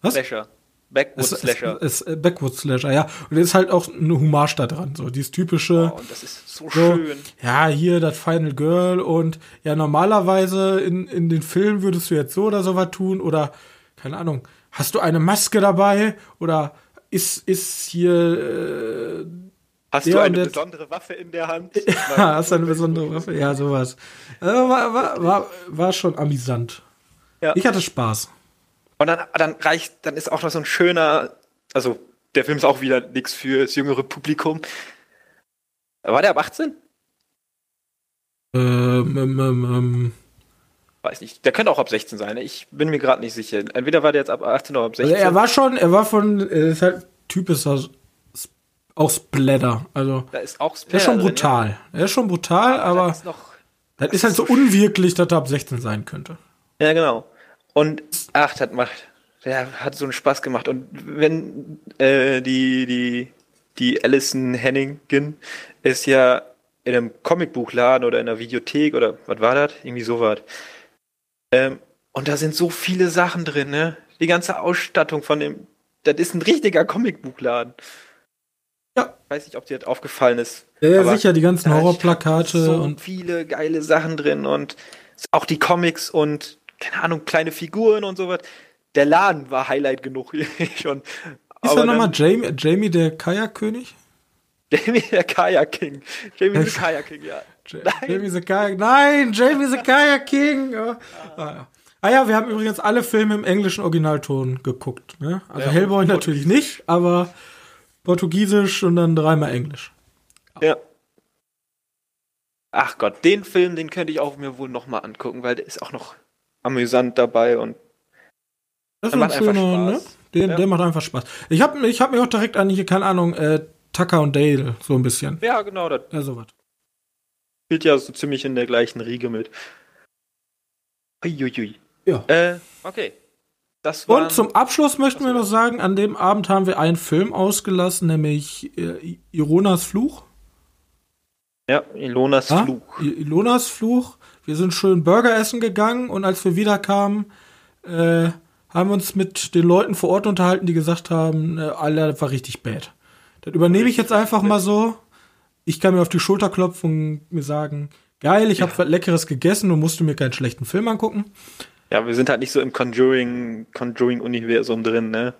Was? Slasher. Backwoods Slasher. es, äh, Backwoods Slasher, ja. Und es ist halt auch eine Hommage da dran. So, dieses typische. oh, und das ist so, So, schön. ja, hier das Final Girl und ja, normalerweise in, in den Filmen würdest du jetzt so oder so was tun oder, keine Ahnung, hast du eine Maske dabei oder ist, ist hier, äh, Hast Ja, du eine besondere Waffe in der Hand? hast du eine besondere Waffe? Ja, sowas. Äh, war, war, war, war schon amüsant. Ja. Ich hatte Spaß. Und dann, dann reicht, dann ist auch noch so ein schöner, also der Film ist auch wieder nichts für das jüngere Publikum. War der ab 18? Ähm, ähm, ähm, ähm. Weiß nicht. Der könnte auch ab 16 sein. ne? Ich bin mir gerade nicht sicher. Entweder war der jetzt ab 18 oder ab 16. Also er war schon, er war von, er ist halt Typ ist aus, aus Splatter. Also, da ist auch der ist schon Splatter drin, brutal. Er ist schon brutal, Ja. aber. Das ist noch, Das ist halt so unwirklich, dass er ab 16 sein könnte. ja, genau. Und ach, das macht, der hat so einen Spaß gemacht. Und wenn äh, die, die, die Alison Hennigan ist ja in einem Comicbuchladen oder in einer Videothek oder was war das? Irgendwie so was. Ähm, und da sind so viele Sachen drin, ne? Die ganze Ausstattung von dem, das ist ein richtiger Comicbuchladen. Ja. Weiß nicht, ob dir das aufgefallen ist. Ja, sicher, die ganzen Horrorplakate so und viele geile Sachen drin und auch die Comics und keine Ahnung, kleine Figuren und sowas. Der Laden war Highlight genug schon. ist da nochmal Jamie, Jamie der Kajakkönig? Jamie der Kajak King. Jamie Ja, the Kajak King, ja. Ja, Nein. Jamie the Kajak, nein, Jamie the Kajak King. Oh. Ah, ja. ah ja, wir haben übrigens alle Filme im englischen Originalton geguckt. Ne? Also Ja, Hellboy natürlich nicht, aber Portugiesisch und dann dreimal Englisch. Ja. Ach Gott, den Film, den könnte ich auch mir wohl nochmal angucken, weil der ist auch noch amüsant dabei und Das macht einfach schöner, ne? Spaß. Der, Ja. der macht einfach Spaß. Ich habe ich hab mir auch direkt an hier, keine Ahnung, äh, Tucker und Dale, so ein bisschen. ja, genau, das Ja, sowas. Spielt ja so ziemlich in der gleichen Riege mit. Uiuiui. Ja. Äh, okay. Und zum Abschluss möchten wir noch sagen, an dem Abend haben wir einen Film ausgelassen, nämlich äh, Ironas Fluch. Ja, Ilonas Ja? Fluch. I- Ilonas Fluch. Wir sind schön Burger essen gegangen und als wir wiederkamen, äh, haben wir uns mit den Leuten vor Ort unterhalten, die gesagt haben, äh, Alter, das war richtig bad. Das übernehme ich jetzt einfach mal so. Ich kann mir auf die Schulter klopfen und mir sagen, geil, ich habe was Leckeres gegessen und musste mir keinen schlechten Film angucken. Ja, wir sind halt nicht so im Conjuring, Conjuring-Universum drin, ne?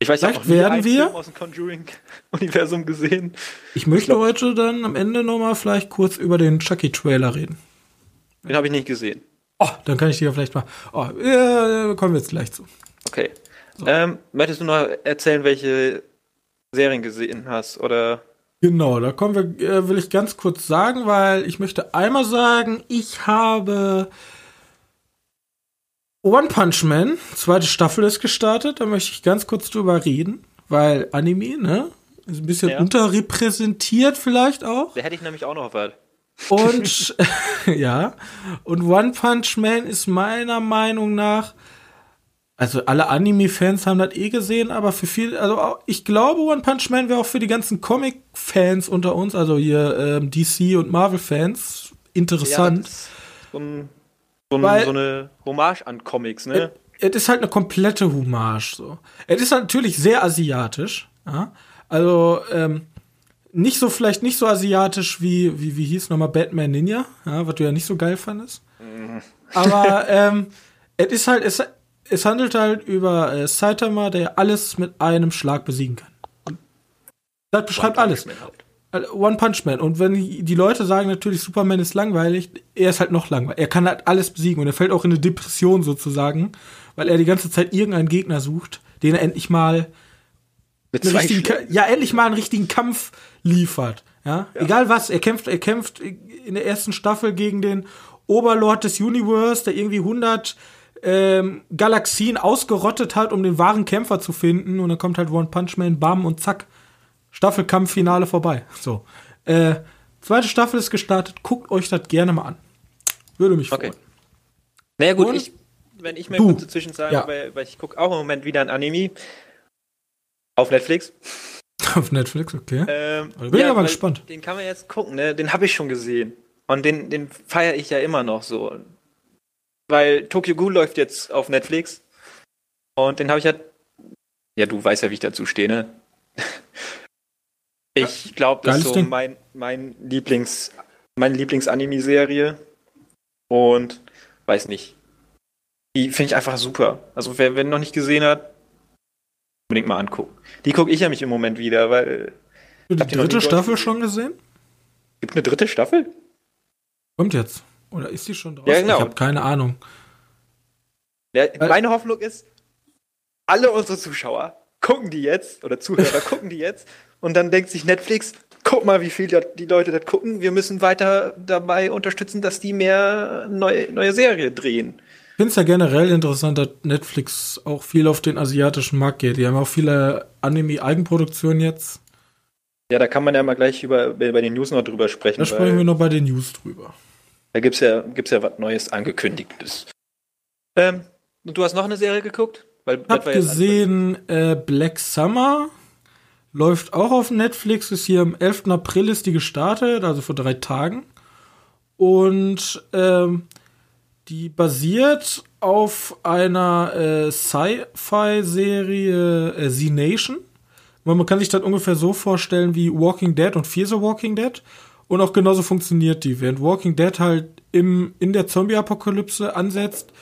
Ich weiß, ich Vielleicht nie werden wir- Film aus dem Conjuring-Universum gesehen. Ich möchte heute dann am Ende noch mal vielleicht kurz über den Chucky-Trailer reden. Den habe ich nicht gesehen. Oh, dann kann ich dir vielleicht mal. Oh, äh, kommen wir jetzt gleich zu. Okay. Ähm, möchtest du noch erzählen, welche Serien gesehen hast? Oder Genau, da kommen wir, äh, will ich ganz kurz sagen, weil ich möchte einmal sagen, ich habe One Punch Man, zweite Staffel ist gestartet, da möchte ich ganz kurz drüber reden, weil Anime, ne, ist ein bisschen Ja. unterrepräsentiert vielleicht auch. da hätte ich nämlich auch noch was. Und ja, und One Punch Man ist meiner Meinung nach, also alle Anime-Fans haben das eh gesehen, aber für viele, also auch, ich glaube, One Punch Man wäre auch für die ganzen Comic-Fans unter uns, also hier ähm, DC und Marvel-Fans, interessant. Ja, so, ein, so, ein, Weil- so eine Hommage an Comics, ne? Es ist halt eine komplette Hommage so. Es ist natürlich sehr asiatisch, ja. Also ähm, nicht so vielleicht nicht so asiatisch wie wie wie hieß nochmal Batman Ninja, ja, was du ja nicht so geil fandest. Aber ähm, es ist halt es, es handelt halt über äh, Saitama, der alles mit einem Schlag besiegen kann. Und das beschreibt alles. Halt. Also, One Punch Man. Und wenn die Leute sagen natürlich, Superman ist langweilig, er ist halt noch langweilig. Er kann halt alles besiegen und er fällt auch in eine Depression sozusagen, weil er die ganze Zeit irgendeinen Gegner sucht, den er endlich mal Mit richtigen, ja, endlich mal einen richtigen Kampf liefert. Ja? Egal was, er kämpft, er kämpft in der ersten Staffel gegen den Oberlord des Universe, der irgendwie 100 ähm, Galaxien ausgerottet hat, um den wahren Kämpfer zu finden. Und dann kommt halt One Punch Man, bam und zack. Staffelkampffinale vorbei. So. Äh, zweite Staffel ist gestartet. Guckt euch das gerne mal an. Würde mich Okay. freuen. Naja gut, Und- ich, wenn ich mir Du. kurz dazwischen sagen, Ja. weil, weil ich gucke auch im Moment wieder ein Anime auf Netflix. Auf Netflix, okay. Ähm, bin ich aber gespannt. Den kann man jetzt gucken, ne? Den habe ich schon gesehen. Und den, den feiere ich ja immer noch so. Weil Tokyo Ghoul läuft jetzt auf Netflix. Und den habe ich ja. Ja, du weißt ja, wie ich dazu stehe, ne? Ich glaube, das ist so Ding. mein, mein Lieblings, meine Lieblings-Anime-Serie. Und weiß nicht. Die finde ich einfach super. Also wer, wer noch nicht gesehen hat, unbedingt mal angucken. Die gucke ich ja mich im Moment wieder, weil Die habt ihr noch dritte Staffel schon gesehen? gibt eine dritte Staffel. Kommt jetzt. Oder ist die schon draußen? Ja, genau. Ich habe keine Ahnung. Ja, meine Hoffnung ist, alle unsere Zuschauer gucken die jetzt, oder Zuhörer gucken die jetzt, und dann denkt sich Netflix, guck mal, wie viel die Leute das gucken, wir müssen weiter dabei unterstützen, dass die mehr neue, neue Serie drehen. Ich finde es ja generell interessant, dass Netflix auch viel auf den asiatischen Markt geht. Die haben auch viele Anime-Eigenproduktionen jetzt. Ja, da kann man ja mal gleich über, bei den News noch drüber sprechen. Da sprechen wir noch bei den News drüber. Da gibt's ja, gibt's ja was Neues angekündigtes. Ähm, und du hast noch eine Serie geguckt? Weil, Ich habe gesehen, äh, Black Summer läuft auch auf Netflix, ist hier am 11. April ist die gestartet, also vor drei Tagen. Und ähm, die basiert auf einer äh, Sci-Fi-Serie äh, Z Nation. Weil Man kann sich das ungefähr so vorstellen wie Walking Dead und Fear the Walking Dead. Und auch genauso funktioniert die. Während Walking Dead halt im, in der Zombie-Apokalypse ansetzt,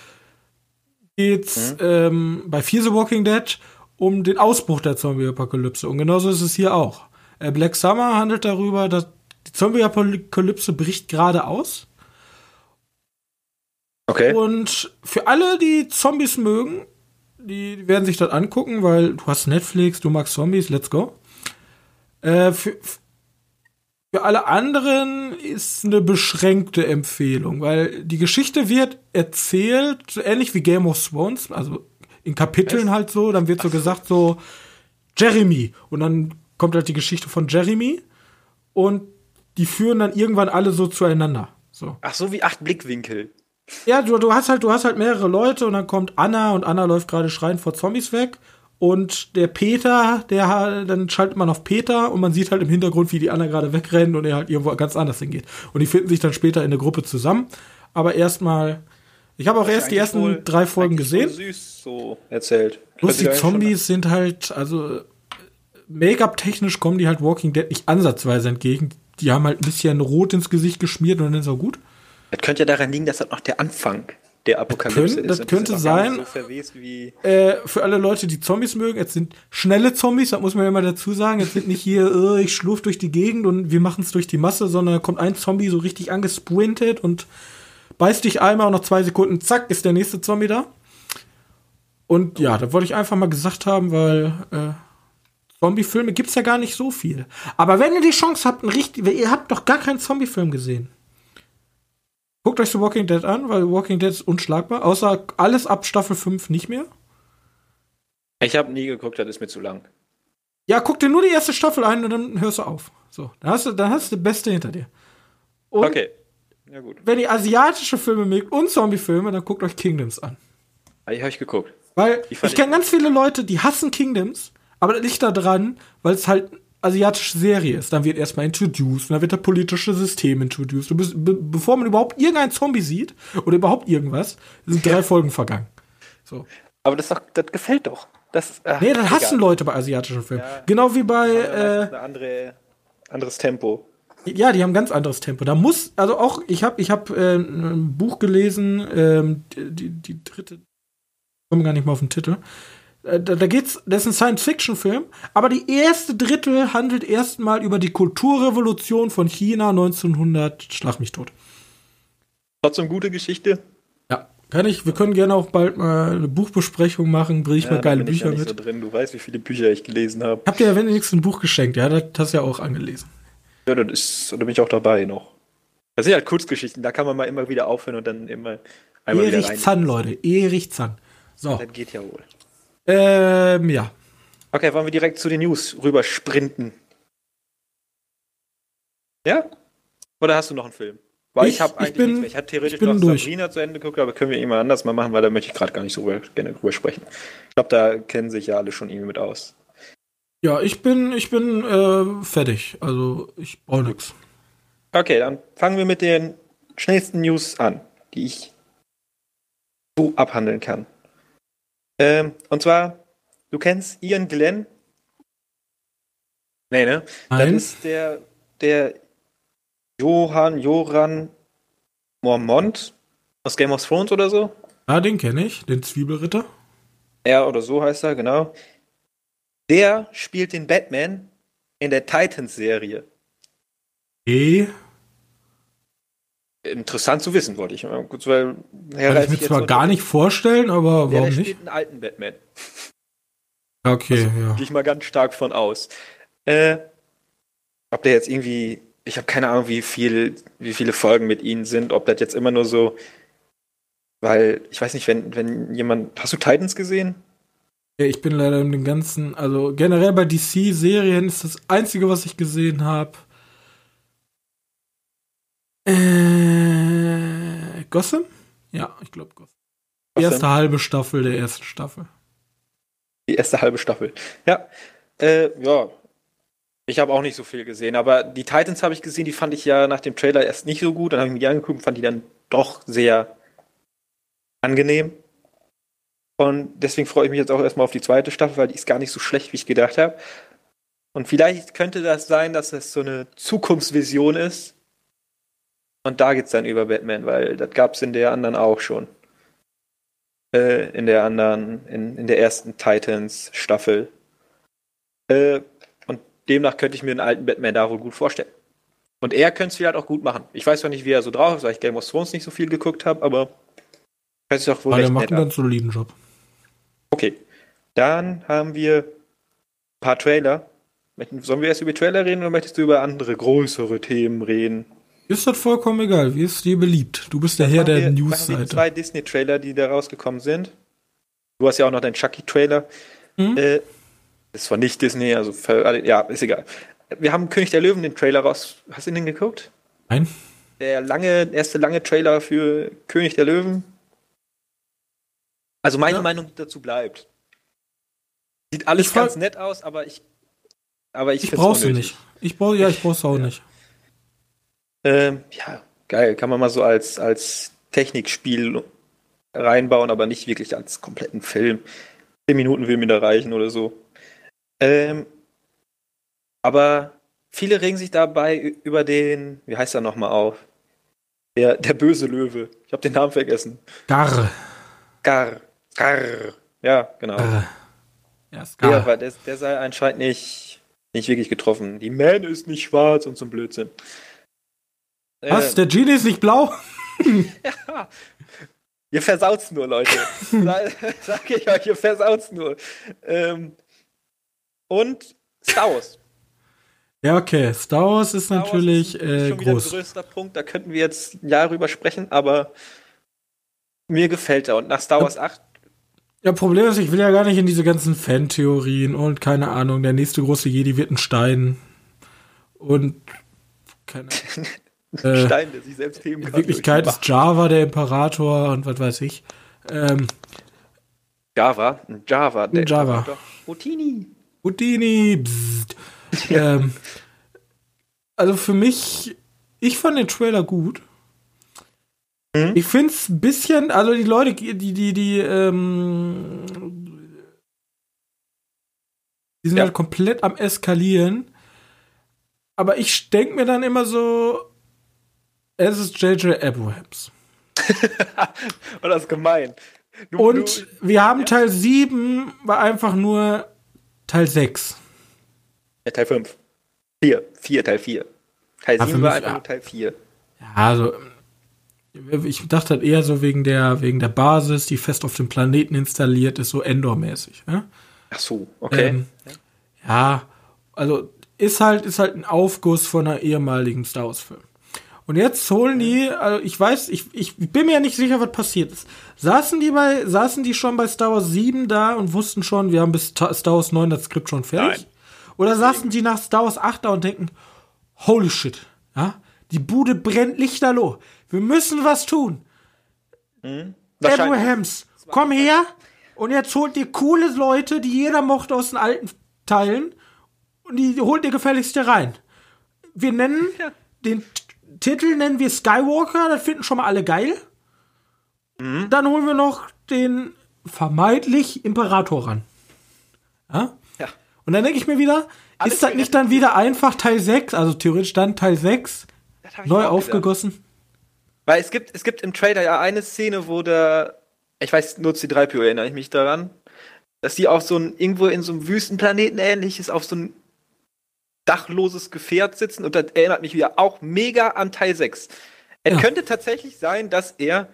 geht's ähm, bei Fear the Walking Dead um den Ausbruch der Zombie-Apokalypse. Und genauso ist es hier auch. Äh, Black Summer handelt darüber, dass die Zombie-Apokalypse bricht gerade aus. Okay. Und für alle, die Zombies mögen, die werden sich das angucken, weil du hast Netflix, du magst Zombies, let's go. Äh, für, für alle anderen ist eine beschränkte Empfehlung, weil die Geschichte wird erzählt, ähnlich wie Game of Thrones, also in Kapiteln halt so, dann wird so gesagt so Jeremy und dann kommt halt die Geschichte von Jeremy und die führen dann irgendwann alle so zueinander. So. Ach so, wie acht Blickwinkel. Ja, du, du hast halt, du hast halt mehrere Leute und dann kommt Anna und Anna läuft gerade schreien vor Zombies weg. Und der Peter, der dann schaltet man auf Peter und man sieht halt im Hintergrund, wie die Anna gerade wegrennt und er halt irgendwo ganz anders hingeht. Und die finden sich dann später in der Gruppe zusammen. Aber erstmal, ich habe auch erst die ersten wohl, drei Folgen gesehen. süß so erzählt. Bloß die Zombies sind halt, also Make-up-technisch kommen die halt Walking Dead nicht ansatzweise entgegen. Die haben halt ein bisschen rot ins Gesicht geschmiert und dann ist auch gut. Das könnte ja daran liegen, dass das noch der Anfang der Apokalypse das könnte, ist. Das könnte sein. So äh, für alle Leute, die Zombies mögen, jetzt sind schnelle Zombies, das muss man ja immer dazu sagen. Jetzt sind nicht hier, oh, ich schlurf durch die Gegend und wir machen es durch die Masse, sondern da kommt ein Zombie so richtig angesprintet und beißt dich einmal und nach zwei Sekunden, zack, ist der nächste Zombie da. Und ja, da wollte ich einfach mal gesagt haben, weil äh, Zombie-Filme gibt's ja gar nicht so viel. Aber wenn ihr die Chance habt, ein richtig, ihr habt doch gar keinen Zombie-Film gesehen. Guckt euch The Walking Dead an, weil Walking Dead ist unschlagbar. Außer alles ab Staffel 5 nicht mehr. Ich habe nie geguckt, das ist mir zu lang. Ja, guck dir nur die erste Staffel ein und dann hörst du auf. So, dann hast du, dann hast du das Beste hinter dir. Und okay. Ja, gut. Wenn ihr asiatische Filme mögt und Zombie-Filme, dann guckt euch Kingdoms an. Ich habe ich geguckt. Weil ich, ich kenne ganz viele Leute, die hassen Kingdoms, aber das liegt daran, weil es halt asiatische Serie ist, dann wird erstmal introduced, dann wird das politische System introduced. Bist, be bevor man überhaupt irgendein Zombie sieht oder überhaupt irgendwas, sind drei Folgen vergangen. So. Aber das, doch, das gefällt doch. Das, ach, nee, das hassen Leute bei asiatischen Filmen. Ja. Genau wie bei. Ja, äh, andere, anderes Tempo. Ja, die haben ein ganz anderes Tempo. Da muss, also auch, ich habe ich hab, äh, ein Buch gelesen, ähm, die, die dritte, ich komme gar nicht mal auf den Titel. Äh, da, da geht's, das ist ein Science-Fiction-Film, aber die erste Drittel handelt erstmal über die Kulturrevolution von China 1900, schlag mich tot. Trotzdem gute Geschichte. Ja, kann ich, wir können gerne auch bald mal eine Buchbesprechung machen, bring ich ja, mal geile Bücher mit. So drin. Du weißt, wie viele Bücher ich gelesen habe. Habt ihr ja wenigstens ein Buch geschenkt, ja, das hast du ja auch angelesen. Ja, das ist, da bin ich auch dabei noch. Das sind halt Kurzgeschichten, da kann man mal immer wieder aufhören und dann immer einmal Erich wieder rein. Zahn, Leute, Erich Zahn. So. Das geht ja wohl. Ähm, ja. Okay, wollen wir direkt zu den News rüber sprinten? Ja? Oder hast du noch einen Film? Weil ich, ich habe eigentlich bin, Ich habe theoretisch ich noch durch. Sabrina zu Ende geguckt, aber können wir immer anders mal machen, weil da möchte ich gerade gar nicht so gerne drüber sprechen. Ich glaube, da kennen sich ja alle schon irgendwie mit aus. Ja, ich bin, ich bin äh, fertig. Also ich brauche nichts. Okay, dann fangen wir mit den schnellsten News an, die ich so abhandeln kann. Ähm, und zwar, du kennst Ian Glenn? Nee, ne? Nein. Das ist der, der Johann, Joran Mormont aus Game of Thrones oder so. Ah, den kenne ich, den Zwiebelritter. Ja, oder so heißt er, genau. Der spielt den Batman in der Titans-Serie. E. Interessant zu wissen, wollte ich mal kurz, weil Kann ich mir zwar gar nicht vorstellen, aber warum der nicht? spielt einen alten Batman. Okay, also, ja. Gehe ich mal ganz stark von aus. Äh, ob der jetzt irgendwie, ich habe keine Ahnung, wie viel, wie viele Folgen mit ihnen sind, ob das jetzt immer nur so, weil ich weiß nicht, wenn, wenn jemand, hast du Titans gesehen? Ja, ich bin leider in den ganzen, also generell bei DC-Serien ist das einzige, was ich gesehen habe, äh, Gotham? Ja, ich glaube Gotham. Die erste halbe Staffel der ersten Staffel. Die erste halbe Staffel. Ja. Äh, ja. Ich habe auch nicht so viel gesehen, aber die Titans habe ich gesehen, die fand ich ja nach dem Trailer erst nicht so gut. Dann habe ich mir die angeguckt und fand die dann doch sehr angenehm. Und deswegen freue ich mich jetzt auch erstmal auf die zweite Staffel, weil die ist gar nicht so schlecht, wie ich gedacht habe. Und vielleicht könnte das sein, dass es so eine Zukunftsvision ist, und da geht's dann über Batman, weil das gab's in der anderen auch schon. Äh, in der anderen, in, in der ersten Titans-Staffel. Äh, und demnach könnte ich mir einen alten Batman da wohl gut vorstellen. Und er könnte es vielleicht auch gut machen. Ich weiß zwar nicht, wie er so drauf ist, weil ich Game of Thrones nicht so viel geguckt habe, aber sich auch wohl Aber er macht einen ganz soliden Job. Okay. Dann haben wir ein paar Trailer. Sollen wir erst über Trailer reden oder möchtest du über andere größere Themen reden? Ist das vollkommen egal, wie ist dir beliebt? Du bist der Herr der News-Seite. zwei Disney-Trailer, die da rausgekommen sind. Du hast ja auch noch deinen Chucky-Trailer. Mhm. Äh, ist zwar nicht Disney, also für, ja, ist egal. Wir haben König der Löwen den Trailer raus. Hast du den geguckt? Nein. der lange, erste lange Trailer für König der Löwen. Also meine Ja. Meinung dazu bleibt. Sieht alles Ich ganz nett aus, aber ich. Aber ich, Ich find's brauch sie unnötig. nicht. Ich brauch, ja, ich brauch's auch Ja. nicht. Ähm, ja, geil. Kann man mal so als, als Technikspiel reinbauen, aber nicht wirklich als kompletten Film. Zehn Minuten will mir da reichen oder so. Ähm, aber viele regen sich dabei über den, wie heißt er nochmal auf? Der, der böse Löwe. Ich habe den Namen vergessen. Garr. Gar. Gar. Ja, genau. Garr. Ja, ist Ja, weil der, der sei anscheinend nicht, nicht wirklich getroffen. Die Man ist nicht schwarz und so ein Blödsinn. Was? Äh, Der Genie ist nicht blau? Ja. Ihr versaut's nur, Leute. Sa- Sag ich euch, ihr versaut's nur. Ähm, und Star Wars. Ja, okay. Star Wars ist Star Wars natürlich ist äh, schon wieder ein groß. größter Punkt, da könnten wir jetzt ein Jahr drüber sprechen, aber mir gefällt er. Und nach Star Wars 8, Ja, Problem ist, ich will ja gar nicht in diese ganzen Fan-Theorien und keine Ahnung, der nächste große Jedi wird ein Stein. Und keine Ahnung. Äh, Stein, der sich selbst heben In kann. Wirklichkeit durch ist Java der Imperator und was weiß ich. Ähm, Java, Java. Der Java. Imperator. Houdini. Houdini, ähm, also für mich, ich fand den Trailer gut. Mhm. Ich find's ein bisschen, also die Leute, die, die, die, ähm, die sind Ja. halt komplett am eskalieren. Aber ich denk mir dann immer so, es ist J.J. Abrams. Und das ist gemein. Du, Und du, wir haben Teil 7, war einfach nur Teil 6. ja, Teil 5. 4. 4, Teil 4. Teil Ja, für 7 war einfach ja. nur Teil 4. Ja, also ich dachte halt eher so wegen der wegen der Basis, die fest auf dem Planeten installiert ist, so Endor-mäßig. Ne? Ach so, okay. Ähm, ja, also ist halt ist halt ein Aufguss von einer ehemaligen Star Wars Film. Und jetzt holen die, also ich weiß, ich, ich bin mir ja nicht sicher, was passiert ist. Saßen die bei, saßen die schon bei Star Wars 7 da und wussten schon, wir haben bis Ta- Star Wars 9 das Skript schon fertig? Nein. Oder saßen die nach Star Wars 8 da und denken, holy shit, ja, die Bude brennt lichterloh. Wir müssen was tun. Wahrscheinlich. Abrahams, komm her und jetzt holt dir coole Leute, die jeder mochte aus den alten Teilen und die holt ihr gefälligst hier rein. Wir nennen Ja. den Titel nennen wir Skywalker, das finden schon mal alle geil. Mhm. Dann holen wir noch den vermeintlich Imperator ran. Ja? Ja. Und dann denke ich mir wieder, Alles ist das nicht dann wieder einfach Teil 6, also theoretisch dann Teil 6, Das hab ich neu auch gedacht. aufgegossen? Weil es gibt, es gibt im Trailer ja eine Szene, wo der, ich weiß, nur c 3 po erinnere ich mich daran, dass die auf so ein, irgendwo in so einem Wüstenplaneten ähnliches, auf so ein dachloses Gefährt sitzen und das erinnert mich wieder auch mega an Teil 6. Es Ja. könnte tatsächlich sein, dass er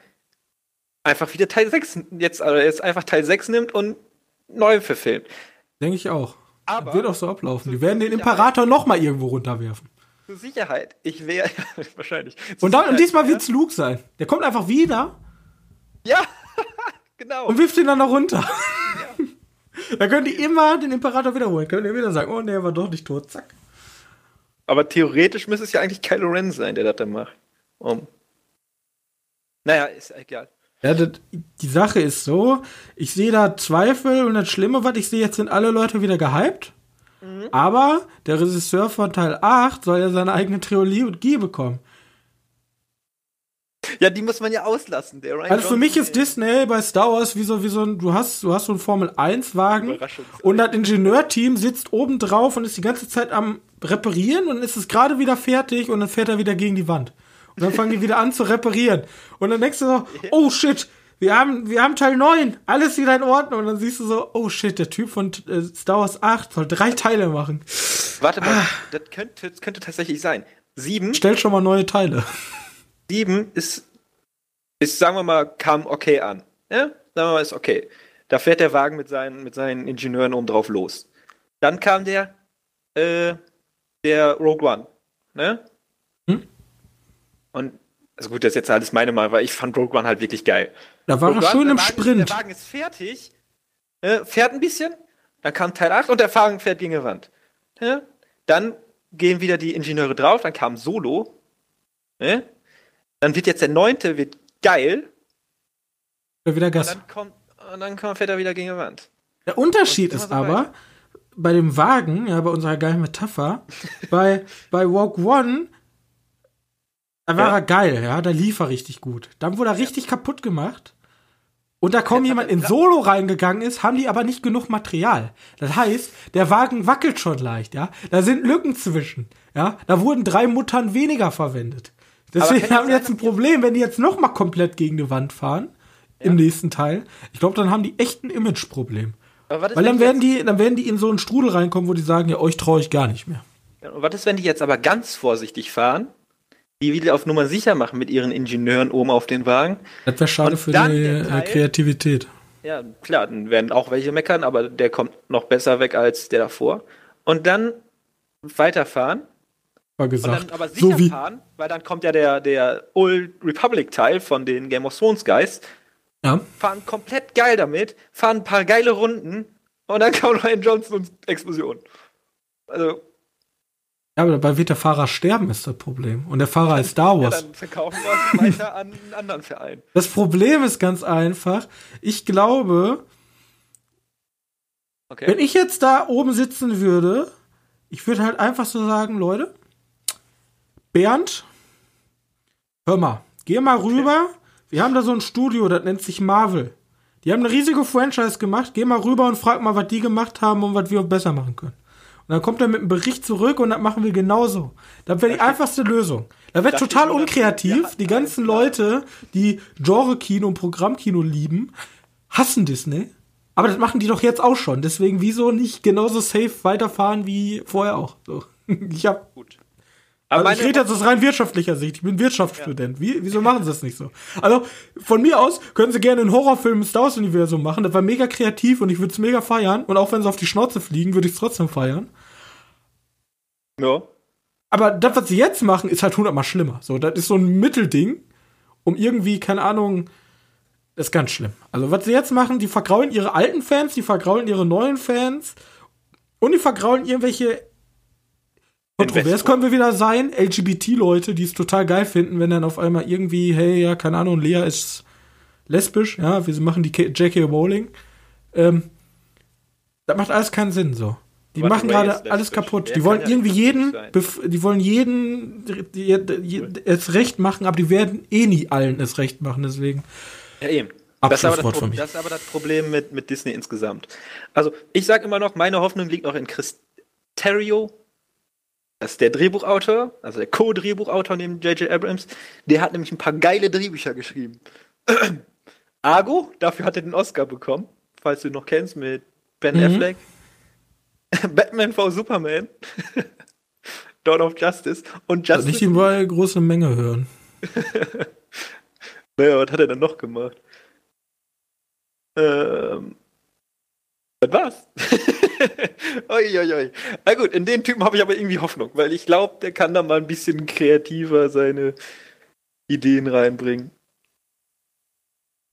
einfach wieder Teil 6 jetzt, also jetzt einfach Teil 6 nimmt und neu verfilmt. Denke ich auch. Aber Wird auch so ablaufen. Die werden den Imperator noch mal irgendwo runterwerfen. Zur Sicherheit, ich wäre wahrscheinlich. Und, dann, und diesmal ja. wird's Luke sein. Der kommt einfach wieder Ja, genau. und wirft ihn dann noch runter. Da können die immer den Imperator wiederholen. Können die wieder sagen, oh nee, er war doch nicht tot. Zack. Aber theoretisch müsste es ja eigentlich Kylo Ren sein, der das dann macht. Um. Naja, ist egal. Ja, das, die Sache ist so, ich sehe da Zweifel und das Schlimme, was ich sehe, jetzt sind alle Leute wieder gehypt. Mhm. Aber der Regisseur von Teil 8 soll ja seine eigene Trilogie bekommen. Ja, die muss man ja auslassen. Der Ryan Also für mich ist Disney bei Star Wars wie so, wie so ein, du hast, du hast so einen Formel 1 Wagen Überraschungsei. und das Ingenieurteam sitzt oben drauf und ist die ganze Zeit am reparieren und ist es gerade wieder fertig und dann fährt er wieder gegen die Wand. Und dann fangen die wieder an zu reparieren. Und dann denkst du so, oh shit, wir haben, wir haben Teil 9, alles wieder in Ordnung. Und dann siehst du so, oh shit, der Typ von äh, Star Wars 8 soll drei Teile machen. Warte mal, Ah. das, könnte, das könnte tatsächlich sein. Sieben, Stell schon mal neue Teile. Sieben ist, ist, sagen wir mal, kam okay an. Ja? Sagen wir mal, ist okay. Da fährt der Wagen mit seinen, mit seinen Ingenieuren oben drauf los. Dann kam der, äh, der Rogue One. Ne? Hm? Und, also gut, das ist jetzt alles meine Meinung, weil ich fand Rogue One halt wirklich geil. Da war Rogue er schön im Wagen Sprint. Ist, der Wagen ist fertig, äh, fährt ein bisschen, dann kam Teil 8 und der Wagen fährt gegen die Wand. Ja? Dann gehen wieder die Ingenieure drauf, dann kam Solo. Ne? Dann wird jetzt der neunte wird geil. Oder wieder Und Gas. dann kommt, und dann kommt, fährt er wieder gegen die Wand. Der Unterschied Und ist so aber, weiter. bei dem Wagen, ja, bei unserer geilen Metapher, bei, bei Walk One, da war Ja. er geil, ja, da lief er richtig gut. Dann wurde er richtig kaputt gemacht. Und da kaum jemand in Solo reingegangen ist, haben die aber nicht genug Material. Das heißt, der Wagen wackelt schon leicht, ja. Da sind Lücken zwischen, ja. Da wurden drei Muttern weniger verwendet. Deswegen haben die jetzt ein Problem, wenn die jetzt noch mal komplett gegen die Wand fahren, im nächsten Teil. Ich glaube, dann haben die echt ein Imageproblem. Weil dann werden die, dann werden die in so einen Strudel reinkommen, wo die sagen, ja, euch traue ich gar nicht mehr. und was ist, wenn die jetzt aber ganz vorsichtig fahren, die wieder auf Nummer sicher machen mit ihren Ingenieuren oben auf den Wagen? Das wäre schade Und für die äh, Teil- Kreativität. Ja, klar, dann werden auch welche meckern, aber der kommt noch besser weg als der davor. Und dann weiterfahren Und gesagt. dann aber sicher so wie, fahren, weil dann kommt ja der, der Old Republic Teil von den Game of Thrones Guys, ja. fahren komplett geil damit, fahren ein paar geile Runden und dann kommt Ryan Johnson und Explosion. Also, ja, aber dabei wird der Fahrer sterben, ist das Problem. Und der Fahrer ist Star ja, Wars. dann verkaufen wir es weiter an einen anderen Verein. das Problem ist ganz einfach. Ich glaube, Okay. wenn ich jetzt da oben sitzen würde, ich würde halt einfach so sagen, Leute, Bernd, hör mal, geh mal rüber. Wir haben da so ein Studio, das nennt sich Marvel. Die haben eine riesige Franchise gemacht. Geh mal rüber und frag mal, was die gemacht haben und was wir besser machen können. Und dann kommt er mit einem Bericht zurück und das machen wir genauso. Das wäre die einfachste Lösung. Da steht total unkreativ. ja, die ganzen. Leute, die Genre-Kino und Programmkino lieben, hassen Disney. Aber das machen die doch jetzt auch schon. Deswegen wieso nicht genauso safe weiterfahren wie vorher auch? So. Ich hab, Gut. Also Aber ich rede jetzt aus rein wirtschaftlicher Sicht. Ich bin Wirtschaftsstudent. Wie, wieso machen sie das nicht so? Also, von mir aus können sie gerne einen Horrorfilm im Star Wars-Universum machen. Das war mega kreativ und ich würde es mega feiern. Und auch wenn sie auf die Schnauze fliegen, würde ich es trotzdem feiern. ja. Aber das, was sie jetzt machen, ist halt hundertmal schlimmer. So, das ist so ein Mittelding, um irgendwie, keine Ahnung, das ist ganz schlimm. Also, was sie jetzt machen, die vergraulen ihre alten Fans, die vergraulen ihre neuen Fans und die vergraulen irgendwelche Kontrovers können wir wieder sein, LGBT-Leute, die es total geil finden, wenn dann auf einmal irgendwie, hey, ja, keine Ahnung, Lea ist lesbisch, ja, wir machen die K- J.K. Rowling. Ähm, das macht alles keinen Sinn so. Die Warte, machen gerade alles kaputt. Die wollen ja jeden, die wollen jeden die, die, die, es recht machen, aber die werden eh nie allen es recht machen, deswegen. Ja, eben. Das ist, aber das, Pro- von das ist aber das Problem mit, mit Disney insgesamt. Also, ich sage immer noch, meine Hoffnung liegt noch in Chris Terrio. Das ist der Drehbuchautor, also der Co-Drehbuchautor neben J.J. Abrams. Der hat nämlich ein paar geile Drehbücher geschrieben. Argo, dafür hat er den Oscar bekommen, falls du ihn noch kennst, mit Ben Mhm. Affleck. Batman v Superman. Dawn of Justice. Und Also Justice nicht die eine große Menge hören. Naja, was hat er denn noch gemacht? Ähm. Das war's. Uiuiui. Na gut, in den Typen habe ich aber irgendwie Hoffnung, weil ich glaube, der kann da mal ein bisschen kreativer seine Ideen reinbringen.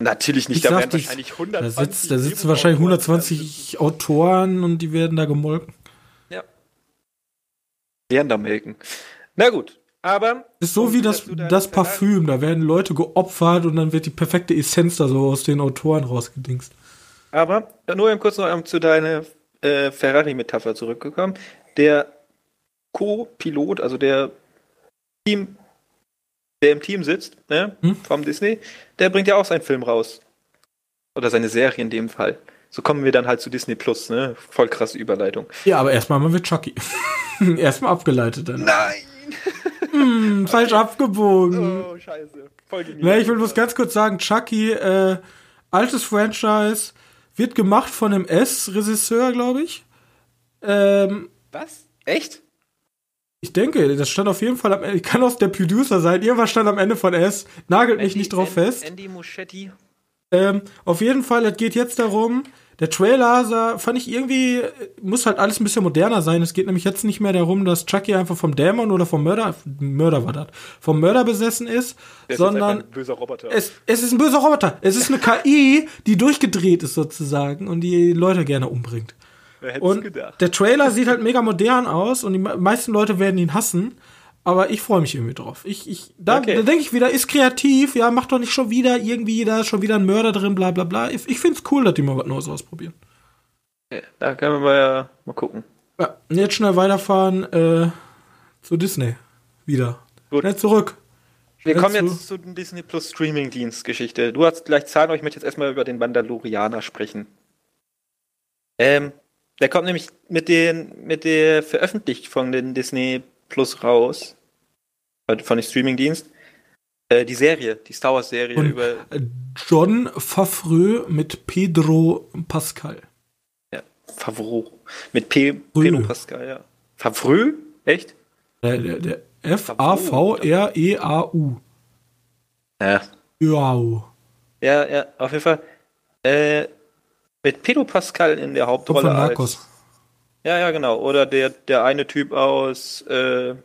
Natürlich nicht, Ich da werden dich, wahrscheinlich Da, 120 sitzt, da sitzen wahrscheinlich Drehbuchautoren 120 Autoren und die werden da gemolken. Ja. Werden da melken. Na gut, aber. Ist so wie das, das Parfüm. Da werden Leute geopfert und dann wird die perfekte Essenz da so aus den Autoren rausgedingst. Aber nur eben kurz noch um zu deiner äh, Ferrari-Metapher zurückgekommen. Der Co-Pilot, also der Team, der im Team sitzt, ne, Hm? vom Disney, der bringt ja auch seinen Film raus. Oder seine Serie in dem Fall. So kommen wir dann halt zu Disney Plus, ne? Voll krasse Überleitung. Ja, aber erstmal mal mit Chucky. erstmal abgeleitet dann. Nein! Hm, falsch abgebogen. Oh, scheiße. Voll genial. Na, ich will bloß ganz kurz sagen, Chucky, äh, altes Franchise, wird gemacht von dem S-Regisseur, glaube ich. Ähm, Was? Echt? ich denke, das stand auf jeden Fall am Ende. Kann auch der Producer sein. Irgendwas stand am Ende von S. Nagelt mich Andy- nicht drauf An- fest. Andy Muschetti. Ähm, auf jeden Fall, es geht jetzt darum, der Trailer sah, fand ich irgendwie, muss halt alles ein bisschen moderner sein. Es geht nämlich jetzt nicht mehr darum, dass Chucky einfach vom Dämon oder vom Mörder, Mörder war das, vom Mörder besessen ist, ist sondern einfach ein böser Roboter. es, es ist ein böser Roboter. Es ist eine KI, die durchgedreht ist sozusagen und die Leute gerne umbringt. Wer hätte es Und gedacht? der Trailer sieht halt mega modern aus und die me- meisten Leute werden ihn hassen. Aber ich freue mich irgendwie drauf. Ich, ich, da, Okay. da denke ich wieder, ist kreativ, ja, macht doch nicht schon wieder irgendwie, da ist schon wieder ein Mörder drin, bla bla bla. Ich, ich finde es cool, dass die mal was Neues ausprobieren. Da können wir ja mal gucken. Ja, und jetzt schnell weiterfahren äh, zu Disney. Wieder. Gut. Schnell zurück. Wir Schnell kommen zu- jetzt zu den Disney Plus Streaming Dienst Geschichte. Du hast gleich Zahlen, aber ich möchte jetzt erstmal über den Mandalorianer sprechen. Ähm, der kommt nämlich mit den mit der Veröffentlichung von den Disney Plus raus, äh, von dem Streaming Dienst. Äh, die Serie, die Star Wars Serie Und- über Äh, John Favreau mit Pedro Pascal. ja, Favreau mit P Frö. Pedro Pascal, ja. Favreau? Echt? Der, der, der F-A-V-R-E-A-U. Ja. Wow. Ja, ja, auf jeden Fall. Äh, mit Pedro Pascal in der Hauptrolle von als Narcos. Ja, ja, genau. Oder der, der eine Typ aus, äh,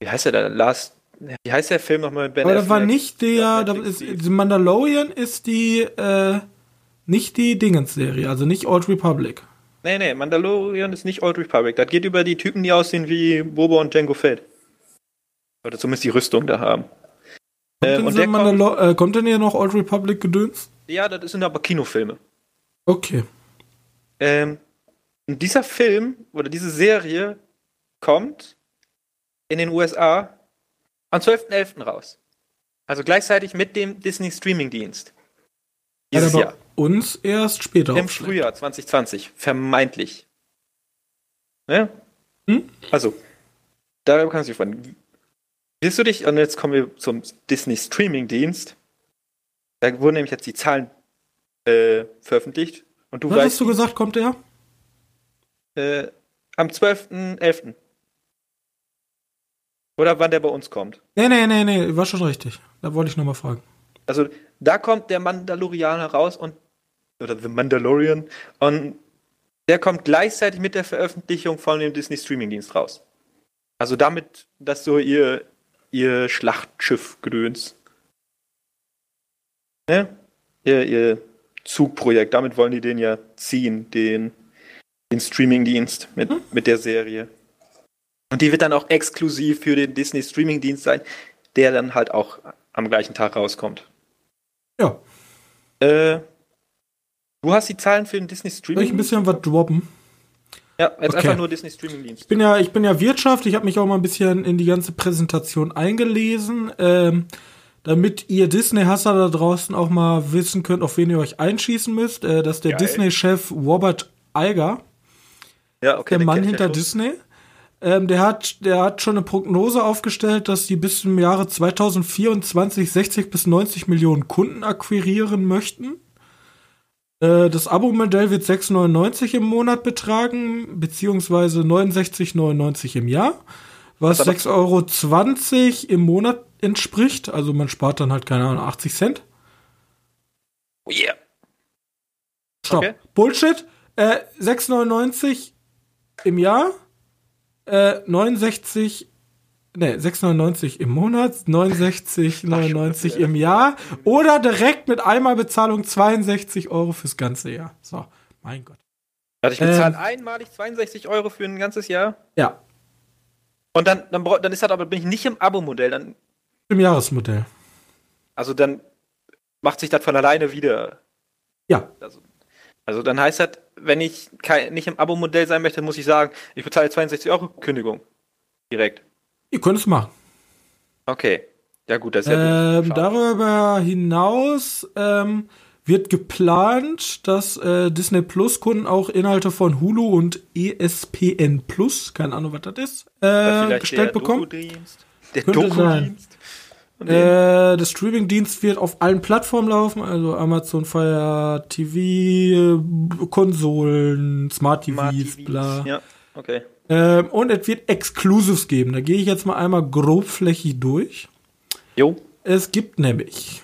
wie heißt der da? Last, wie heißt der Film nochmal mit Ben Aber das war nicht der, da Netflix ist, Mandalorian ist die, äh, nicht die Dingens-Serie, also nicht Old Republic. Nee, nee, Mandalorian ist nicht Old Republic. Das geht über die Typen, die aussehen wie Boba und Django Fett. Oder zumindest die Rüstung da haben. Kommt, Ähm, denn und der äh, kommt denn hier noch Old Republic Gedöns? ja, das sind aber Kinofilme. Okay. Ähm, und dieser Film oder diese Serie kommt in den USA am 12.11. raus. Also gleichzeitig mit dem Disney Streaming Dienst. Dieses Jahr. uns erst später Im aufschlägt. Frühjahr 2020. Vermeintlich. Ne? Hm? Also, da kannst du dich von. Willst du dich, und jetzt kommen wir zum Disney Streaming Dienst. Da wurden nämlich jetzt die Zahlen äh, veröffentlicht. Und du Was weißt, hast du gesagt, kommt der? Äh, am 12.11. Oder wann der bei uns kommt. Nee, nee, nee, nee, war schon richtig. Da wollte ich nochmal fragen. Also, da kommt der Mandalorianer raus und. Oder The Mandalorian. Und der kommt gleichzeitig mit der Veröffentlichung von dem Disney Streaming-Dienst raus. Also damit, dass so ihr, ihr Schlachtschiff-Gedöns. Ne? Ihr, ihr Zugprojekt, damit wollen die den ja ziehen, den, den Streaming-Dienst mit, mit der Serie. Und die wird dann auch exklusiv für den Disney Streaming-Dienst sein, der dann halt auch am gleichen Tag rauskommt. Ja, Äh, du hast die Zahlen für den Disney soll Streaming? ich ein bisschen was droppen? Ja, jetzt Okay. einfach nur Disney Streaming Dienst. Ich bin ja, ich bin ja Wirtschaft, ich habe mich auch mal ein bisschen in die ganze Präsentation eingelesen, ähm, damit ihr Disney-Hasser da draußen auch mal wissen könnt, auf wen ihr euch einschießen müsst. Äh, dass der. Disney-Chef Robert Iger, Ja, okay. der Mann hinter ja. Disney, ähm, der hat, der hat schon eine Prognose aufgestellt, dass die bis zum Jahre 2024 60 bis 90 Millionen Kunden akquirieren möchten. Äh, Das Abo-Modell wird 6,99 im Monat betragen, beziehungsweise 69,99 im Jahr, was Was aber- 6,20 Euro im Monat entspricht. Also man spart dann halt, keine Ahnung, 80 Cent. Oh yeah. Stopp. Okay. Bullshit. Äh, 6,99 im Jahr, äh, 69, ne, 6,99 im Monat, 69,99 im Jahr oder direkt mit Einmalbezahlung 62 Euro fürs ganze Jahr. So, mein Gott. Also ich Ähm. bezahle einmalig 62 Euro für ein ganzes Jahr. Ja, Und dann, dann, dann ist das aber, bin ich nicht im Abo-Modell. Dann, im Jahresmodell. also dann macht sich das von alleine wieder. Ja, Also, also dann heißt das, wenn ich kein, nicht im Abo-Modell sein möchte, muss ich sagen, ich bezahle 62 Euro Kündigung. Direkt. ihr könnt es machen. Okay. Ja gut, das ist ja Ähm, darüber hinaus ähm, wird geplant, dass äh, Disney Plus Kunden auch Inhalte von Hulu und ESPN Plus, keine Ahnung, was das ist, äh, gestellt der bekommen. Der Dokudienst. Äh, der Streamingdienst wird auf allen Plattformen laufen, also Amazon Fire TV, äh, Konsolen, Smart TVs, Smart TVs. bla. Ja, okay. Ähm, und es wird Exclusives geben. Da gehe ich jetzt mal einmal grobflächig durch. Jo, Es gibt nämlich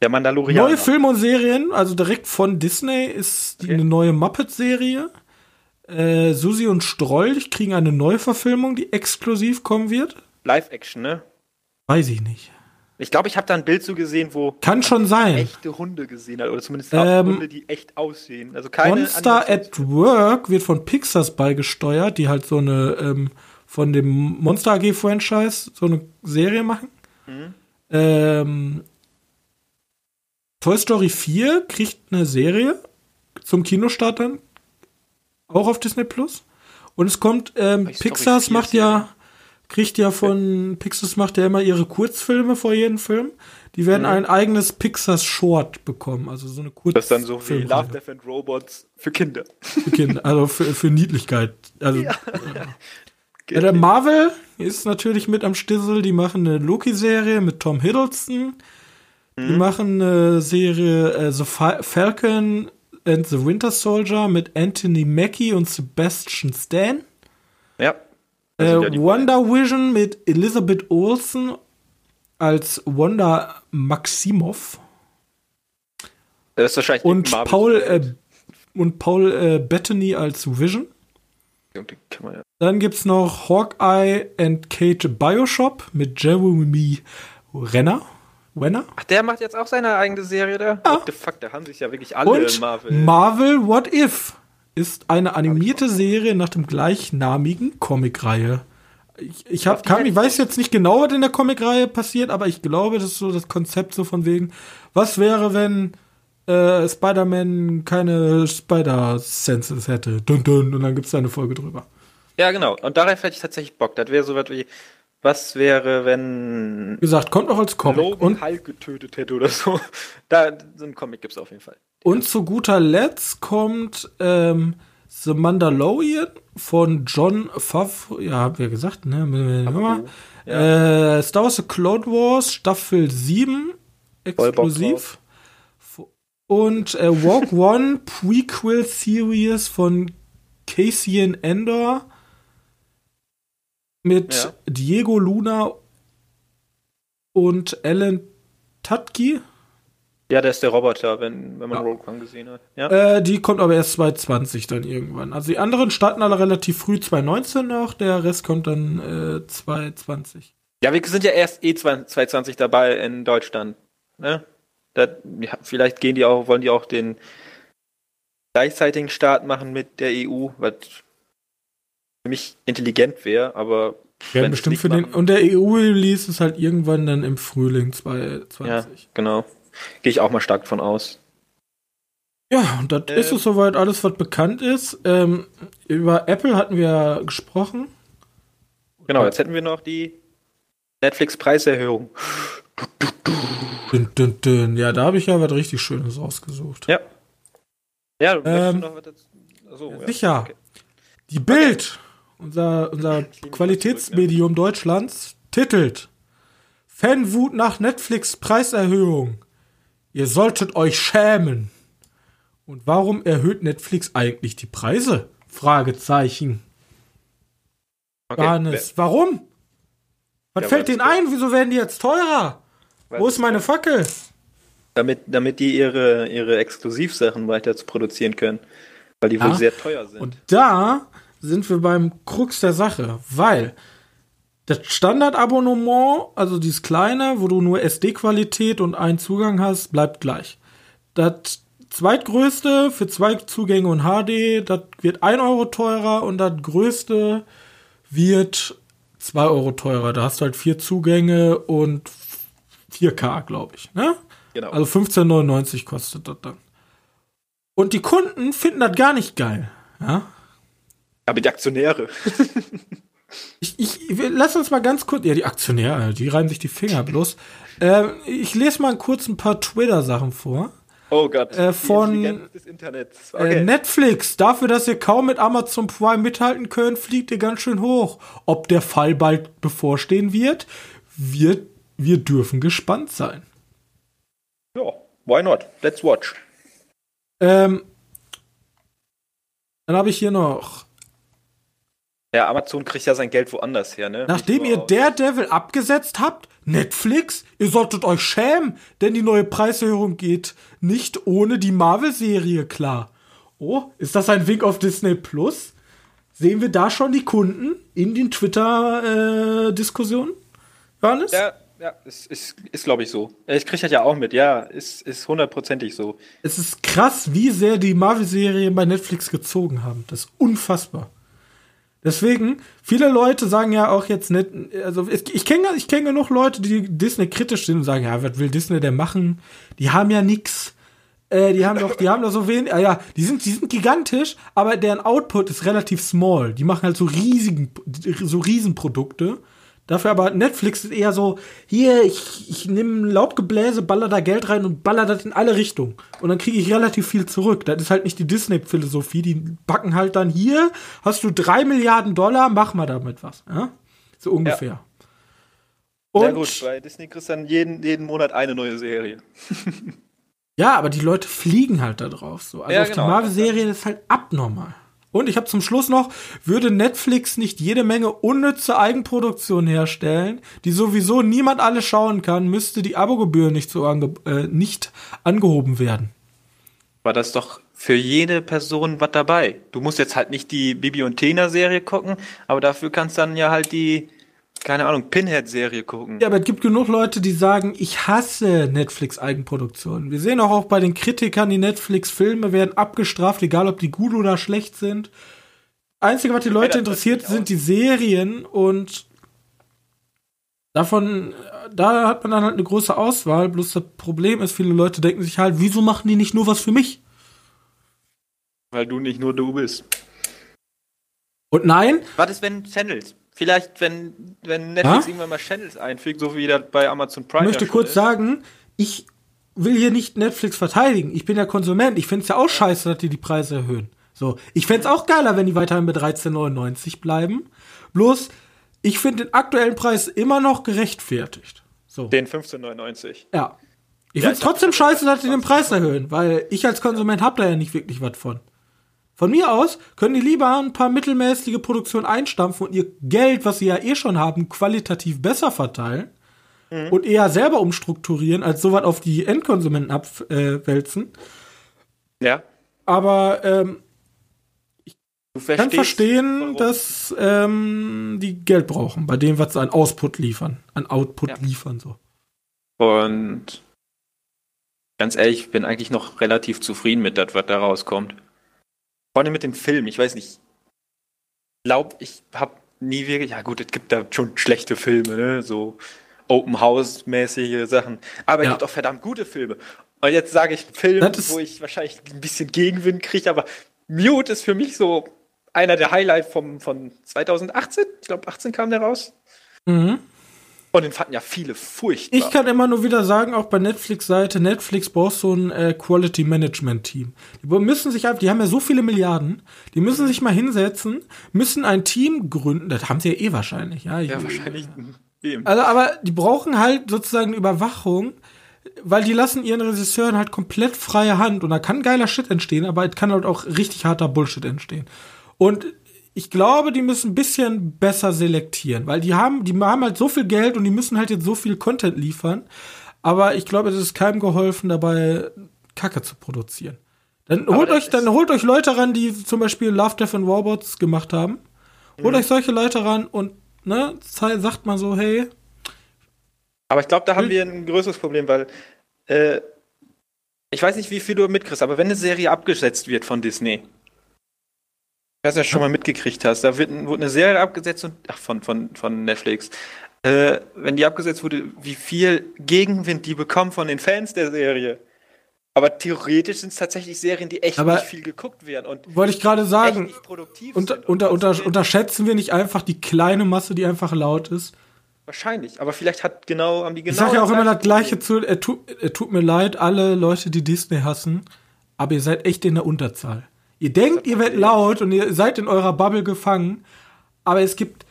der Mandalorianer. Neue Filme und Serien, also direkt von Disney, ist die, Okay. eine neue Muppet-Serie. Äh, Susi und Strolch kriegen eine Neuverfilmung, die exklusiv kommen wird. Live-Action, ne? Weiß ich nicht. Ich glaube, ich habe da ein Bild so gesehen, wo Kann schon sein. echte Hunde gesehen hat. Oder zumindest Ähm, Hunde, die echt aussehen. Also keine Monster at Work wird von Pixars beigesteuert, die halt so eine ähm, von dem Monster AG Franchise so eine Serie machen. Mhm. Ähm, Toy Story 4 kriegt eine Serie zum Kinostart dann auch auf Disney Plus und es kommt ähm, Pixars 4 macht ja kriegt ja von Pixars macht ja immer ihre Kurzfilme vor jedem Film. Die werden ein eigenes Pixars Short bekommen, also so eine Kurzfilm. Mhm. Das ist dann so wie Love, Death and Robots für Kinder. Für Kinder, also für, für Niedlichkeit. Also, ja. der Marvel ist natürlich mit am Stissel. Die machen eine Loki-Serie mit Tom Hiddleston. Die machen eine Serie äh, The Fa Falcon and the Winter Soldier mit Anthony Mackie und Sebastian Stan. Äh, ja die Wonder Vision mit Elizabeth Olsen als Wanda Maximoff. Das ist wahrscheinlich Und Paul, äh, und Paul äh, Bettany als Vision. Ja- Dann gibt's noch Hawkeye and Kate Bioshop mit Jeremy Renner. Renner. Ach, der macht jetzt auch seine eigene Serie da? Ja. What the fuck, da haben sich ja wirklich alle Und Marvel. Marvel What If ist eine animierte Serie nach dem gleichnamigen Comicreihe. Ich, ich, hab, kann, ich weiß jetzt nicht genau, was in der Comicreihe passiert, aber ich glaube, das ist so das Konzept so von wegen, was wäre, wenn äh, Spider-Man keine Spider-Senses hätte? Dun, dun, und dann gibt's da eine Folge drüber. ja, genau. Und darauf hätte ich tatsächlich Bock. Das wäre so was wie, was wäre, wenn Wie gesagt, kommt auch als Comic. Logan Und Hulk getötet hätte oder so. Da, so einen Comic gibt's auf jeden Fall. Und zu guter Letzt kommt ähm, The Mandalorian von John Favreau. Ja, haben wir gesagt, ne? Favreau, Äh, Star Wars The Clone Wars Staffel 7 Voll Bock exklusiv. Und äh, Walk One Prequel Series von Cassian Endor mit Ja. Diego Luna und Alan Tutki. Ja, der ist der Roboter, wenn, wenn man Rogue One gesehen hat. Ja. Äh, die kommt aber erst 2020 dann irgendwann. Also die anderen starten alle relativ früh 2019 noch, der Rest kommt dann äh, 2020. Ja, wir sind ja erst eh 2020 dabei in Deutschland. Ne? Da, ja, vielleicht gehen die auch, wollen die auch den gleichzeitigen Start machen mit der EU, was für mich intelligent wäre, aber Ja, bestimmt für nicht den. machen- Und der EU-Release ist halt irgendwann dann im Frühling 2020. Ja, genau. Gehe ich auch mal stark von aus. Ja, und das Äh. ist es soweit alles, was bekannt ist. Ähm, über Apple hatten wir ja gesprochen. Genau, jetzt hätten wir noch die Netflix-Preiserhöhung. Dün, dün, dün. Ja, da habe ich ja was richtig Schönes rausgesucht. Ja. Ja, du Ähm, noch was dazu? Achso, ja. Sicher. Okay. Die Bild, unser, unser Qualitätsmedium Deutschlands, titelt Fanwut nach Netflix Preiserhöhung. Ihr solltet euch schämen. Und warum erhöht Netflix eigentlich die Preise? Fragezeichen. Okay. Johannes, warum? Was Ja, fällt denen ein? Wieso werden die jetzt teurer? Wo ist meine Fackel? Damit, damit die ihre, ihre Exklusivsachen weiter zu produzieren können. Weil die Ja. wohl sehr teuer sind. Und da sind wir beim Krux der Sache, weil das Standardabonnement, also dieses kleine, wo du nur SD-Qualität und einen Zugang hast, bleibt gleich. Das zweitgrößte für zwei Zugänge und HD, das wird 1 Euro teurer und das größte wird 2 Euro teurer. Da hast du halt vier Zugänge und 4K, glaube ich. Ne? genau. Also 15,99 kostet das dann. Und die Kunden finden das gar nicht geil. Ja? Aber die Aktionäre. Ich, ich, wir- lass uns mal ganz kurz. Ja, die Aktionäre, die reiben sich die Finger bloß. Ähm, ich lese mal kurz ein paar Twitter-Sachen vor. Oh Gott. Äh, von- Intelligenz des Internets. Äh, Okay. Netflix, dafür, dass ihr kaum mit Amazon Prime mithalten könnt, fliegt ihr ganz schön hoch. Ob der Fall bald bevorstehen wird, wird wir dürfen gespannt sein. ja, why not? Let's watch. Ähm, dann habe ich hier noch Ja, Amazon kriegt ja sein Geld woanders her, ne? Nachdem ihr Daredevil abgesetzt habt, Netflix, ihr solltet euch schämen, denn die neue Preiserhöhung geht nicht ohne die Marvel-Serie klar. Oh, ist das ein Wink auf Disney Plus? Sehen wir da schon die Kunden in den Twitter-Diskussionen? Johannes? Ja, ja, ist, ist, ist glaube ich so. Ich kriege das ja auch mit, ja, ist, ist hundertprozentig so. Es ist krass, wie sehr die Marvel-Serien bei Netflix gezogen haben. Das ist unfassbar. Deswegen, viele Leute sagen ja auch jetzt nicht, also ich kenne ich kenn genug Leute, die Disney kritisch sind und sagen, ja, was will Disney denn machen? Die haben ja nix. Äh, die haben doch, die haben doch so wenig, ah ja, die sind, die sind gigantisch, aber deren Output ist relativ small. Die machen halt so riesigen, so Riesenprodukte. Dafür aber Netflix ist eher so, hier, ich, ich nehme Laubgebläse, baller da Geld rein und baller das in alle Richtungen. Und dann kriege ich relativ viel zurück. Das ist halt nicht die Disney-Philosophie. Die backen halt dann hier, hast du drei Milliarden Dollar, mach mal damit was. Ja? So ungefähr. Ja. Und, ja gut, bei Disney kriegst du dann jeden, jeden Monat eine neue Serie. ja, aber die Leute fliegen halt da drauf. So. Also ja, auf genau. die Marvel-Serien ist halt abnormal. Und ich habe zum Schluss noch, würde Netflix nicht jede Menge unnütze Eigenproduktion herstellen, die sowieso niemand alle schauen kann, müsste die Abogebühr nicht, so ange äh, nicht angehoben werden. War das doch für jede Person was dabei. Du musst jetzt halt nicht die Bibi und Tina Serie gucken, aber dafür kannst dann ja halt die keine Ahnung, Pinhead-Serie gucken. Ja, aber es gibt genug Leute, die sagen, ich hasse Netflix-Eigenproduktionen. Wir sehen auch, auch bei den Kritikern, die Netflix-Filme werden abgestraft, egal ob die gut oder schlecht sind. Einzige, was die Leute ja, interessiert, sind die Serien und davon, da hat man dann halt eine große Auswahl. Bloß das Problem ist, viele Leute denken sich halt, wieso machen die nicht nur was für mich? Weil du nicht nur du bist. Und nein? Was ist, wenn Channels? Vielleicht, wenn, wenn Netflix ha? irgendwann mal Channels einfügt, so wie das bei Amazon Prime. Ich möchte kurz ist. sagen, ich will hier nicht Netflix verteidigen. Ich bin ja Konsument. Ich finde es ja auch scheiße, dass die die Preise erhöhen. So, ich fände es auch geiler, wenn die weiterhin bei 13,99 bleiben. Bloß, ich finde den aktuellen Preis immer noch gerechtfertigt. So. Den 15,99. Ja. Ich ja, finde es trotzdem scheiße, dass die den Preis erhöhen, weil ich als Konsument habe da ja nicht wirklich was von. Von mir aus können die lieber ein paar mittelmäßige Produktionen einstampfen und ihr Geld, was sie ja eh schon haben, qualitativ besser verteilen mhm. und eher selber umstrukturieren, als sowas auf die Endkonsumenten abwälzen. Äh, ja. Aber ähm, ich kann verstehen, warum. dass ähm, die Geld brauchen, bei dem, was sie an Output liefern, an Output ja. liefern so. Und ganz ehrlich, ich bin eigentlich noch relativ zufrieden mit das, was da rauskommt. Vor allem mit den Filmen, ich weiß nicht. Ich glaube, ich habe nie wirklich. Ja, gut, es gibt da schon schlechte Filme, ne? So Open House-mäßige Sachen. Aber ja. es gibt auch verdammt gute Filme. Und jetzt sage ich einen Film, wo ich wahrscheinlich ein bisschen Gegenwind kriege, aber Mute ist für mich so einer der Highlights vom, von 2018. Ich glaube, 18 kam der raus. Mhm. Und den fanden ja viele furchtbar. Ich kann immer nur wieder sagen, auch bei Netflix-Seite, Netflix braucht so ein äh, Quality Management Team. Die müssen sich einfach, die haben ja so viele Milliarden, die müssen sich mal hinsetzen, müssen ein Team gründen, das haben sie ja eh wahrscheinlich, ja. Ja, wahrscheinlich. Eben. Also, aber die brauchen halt sozusagen Überwachung, weil die lassen ihren Regisseuren halt komplett freie Hand und da kann geiler Shit entstehen, aber es kann halt auch richtig harter Bullshit entstehen. Und ich glaube, die müssen ein bisschen besser selektieren, weil die haben, die haben halt so viel Geld und die müssen halt jetzt so viel Content liefern. Aber ich glaube, es ist keinem geholfen, dabei Kacke zu produzieren. Dann holt euch, dann holt euch Leute ran, die zum Beispiel Love, Death and Robots gemacht haben. Holt mhm. euch solche Leute ran und ne, sagt mal so, hey. Aber ich glaube, da haben wir ein größeres Problem, weil äh, ich weiß nicht, wie viel du mitkriegst, aber wenn eine Serie abgesetzt wird von Disney, weiß ja schon mal mitgekriegt hast, da wird, wurde eine Serie abgesetzt und ach, von, von, von Netflix. Äh, wenn die abgesetzt wurde, wie viel Gegenwind die bekommen von den Fans der Serie. Aber theoretisch sind es tatsächlich Serien, die echt Aber nicht viel geguckt werden. Und wollte ich gerade sagen, unter, unter, unter, unterschätzen wir nicht einfach die kleine Masse, die einfach laut ist? Wahrscheinlich, aber vielleicht hat genau, haben die genau. Ich sag ja auch immer das gleiche zu, er tut, er tut mir leid, alle Leute, die Disney hassen, aber ihr seid echt in der Unterzahl. Ihr denkt, ihr werdet laut und ihr seid in eurer Bubble gefangen, aber es gibt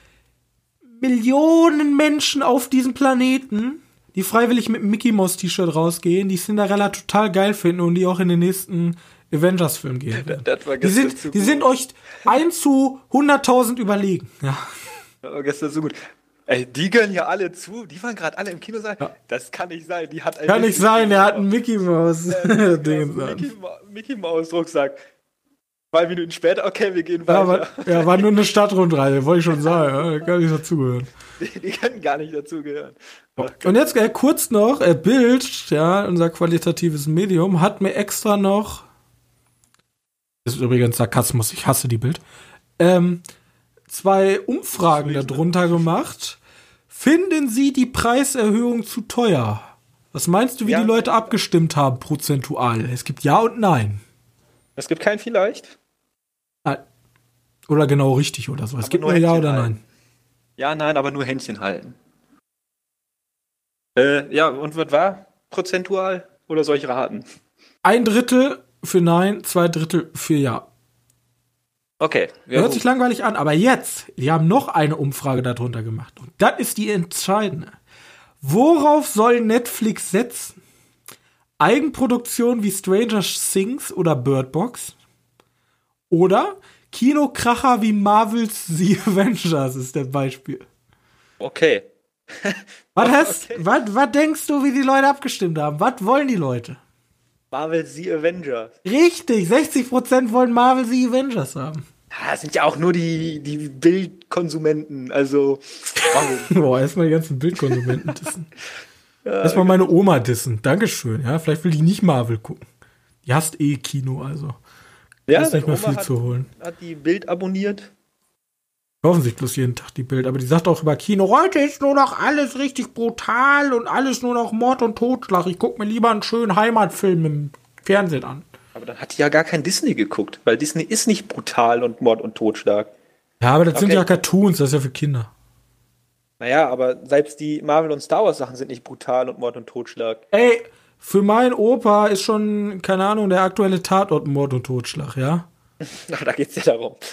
Millionen Menschen auf diesem Planeten, die freiwillig mit einem Mickey Mouse T-Shirt rausgehen, die Cinderella total geil finden und die auch in den nächsten Avengers-Film gehen. die sind, die sind euch 1 zu 100.000 überlegen. Ja. Das war gestern so gut. Ey, die gönnen ja alle zu. Die waren gerade alle im Kino sein. Ja. Das kann nicht sein. Die hat kann nicht sein. Er hat einen Mickey Mouse. Mickey, Mickey Mouse Rucksack. Zwei Minuten später, okay, wir gehen Ja, weiter. war, ja, war nur eine Stadtrundreihe, wollte ich schon sagen. Ja, kann nicht dazugehören. Die, die können gar nicht dazugehören. Und jetzt äh, kurz noch, äh, Bild, ja, unser qualitatives Medium, hat mir extra noch, das ist übrigens Sarkasmus, ich hasse die Bild, ähm, zwei Umfragen darunter gemacht. Finden Sie die Preiserhöhung zu teuer? Was meinst du, wie Ja. die Leute abgestimmt haben, prozentual? Es gibt Ja und Nein. Es gibt kein Vielleicht. Nein. Oder genau richtig oder so. Es gibt nur Ja oder halten. Nein. Ja, nein, aber nur Händchen halten. Äh, ja, und was war? Prozentual? Oder soll ich raten? Ein Drittel für Nein, zwei Drittel für Ja. Okay. Ja, Hört sich langweilig an, aber jetzt, die haben noch eine Umfrage darunter gemacht. Und das ist die entscheidende. Worauf soll Netflix setzen? Eigenproduktion wie Stranger Things oder Bird Box? Oder Kinokracher wie Marvels The Avengers ist das Beispiel. okay. Was, hast, Okay. was, was denkst du, wie die Leute abgestimmt haben? Was wollen die Leute? Marvel The Avengers. Richtig, 60% wollen Marvel The Avengers haben. Das sind ja auch nur die, die Bildkonsumenten. Also? Boah, erstmal die ganzen Bildkonsumenten dissen. erstmal meine Oma dissen. Dankeschön, ja. Vielleicht will die nicht Marvel gucken. Die hasst eh Kino, also. Ja, ist nicht mehr viel hat, zu holen. hat die Bild abonniert. Kaufen sich bloß jeden Tag die Bild, aber die sagt auch über Kino, heute ist nur noch alles richtig brutal und alles nur noch Mord und Totschlag. Ich guck mir lieber einen schönen Heimatfilm im Fernsehen an. Aber dann hat die ja gar kein Disney geguckt, weil Disney ist nicht brutal und Mord und Totschlag. Ja, aber das sind Okay. ja Cartoons, das ist ja für Kinder. Naja, aber selbst die Marvel und Star Wars Sachen sind nicht brutal und Mord und Totschlag. Ey, für meinen Opa ist schon, keine Ahnung, der aktuelle Tatort Mord und Totschlag, ja? Aber da geht's ja darum.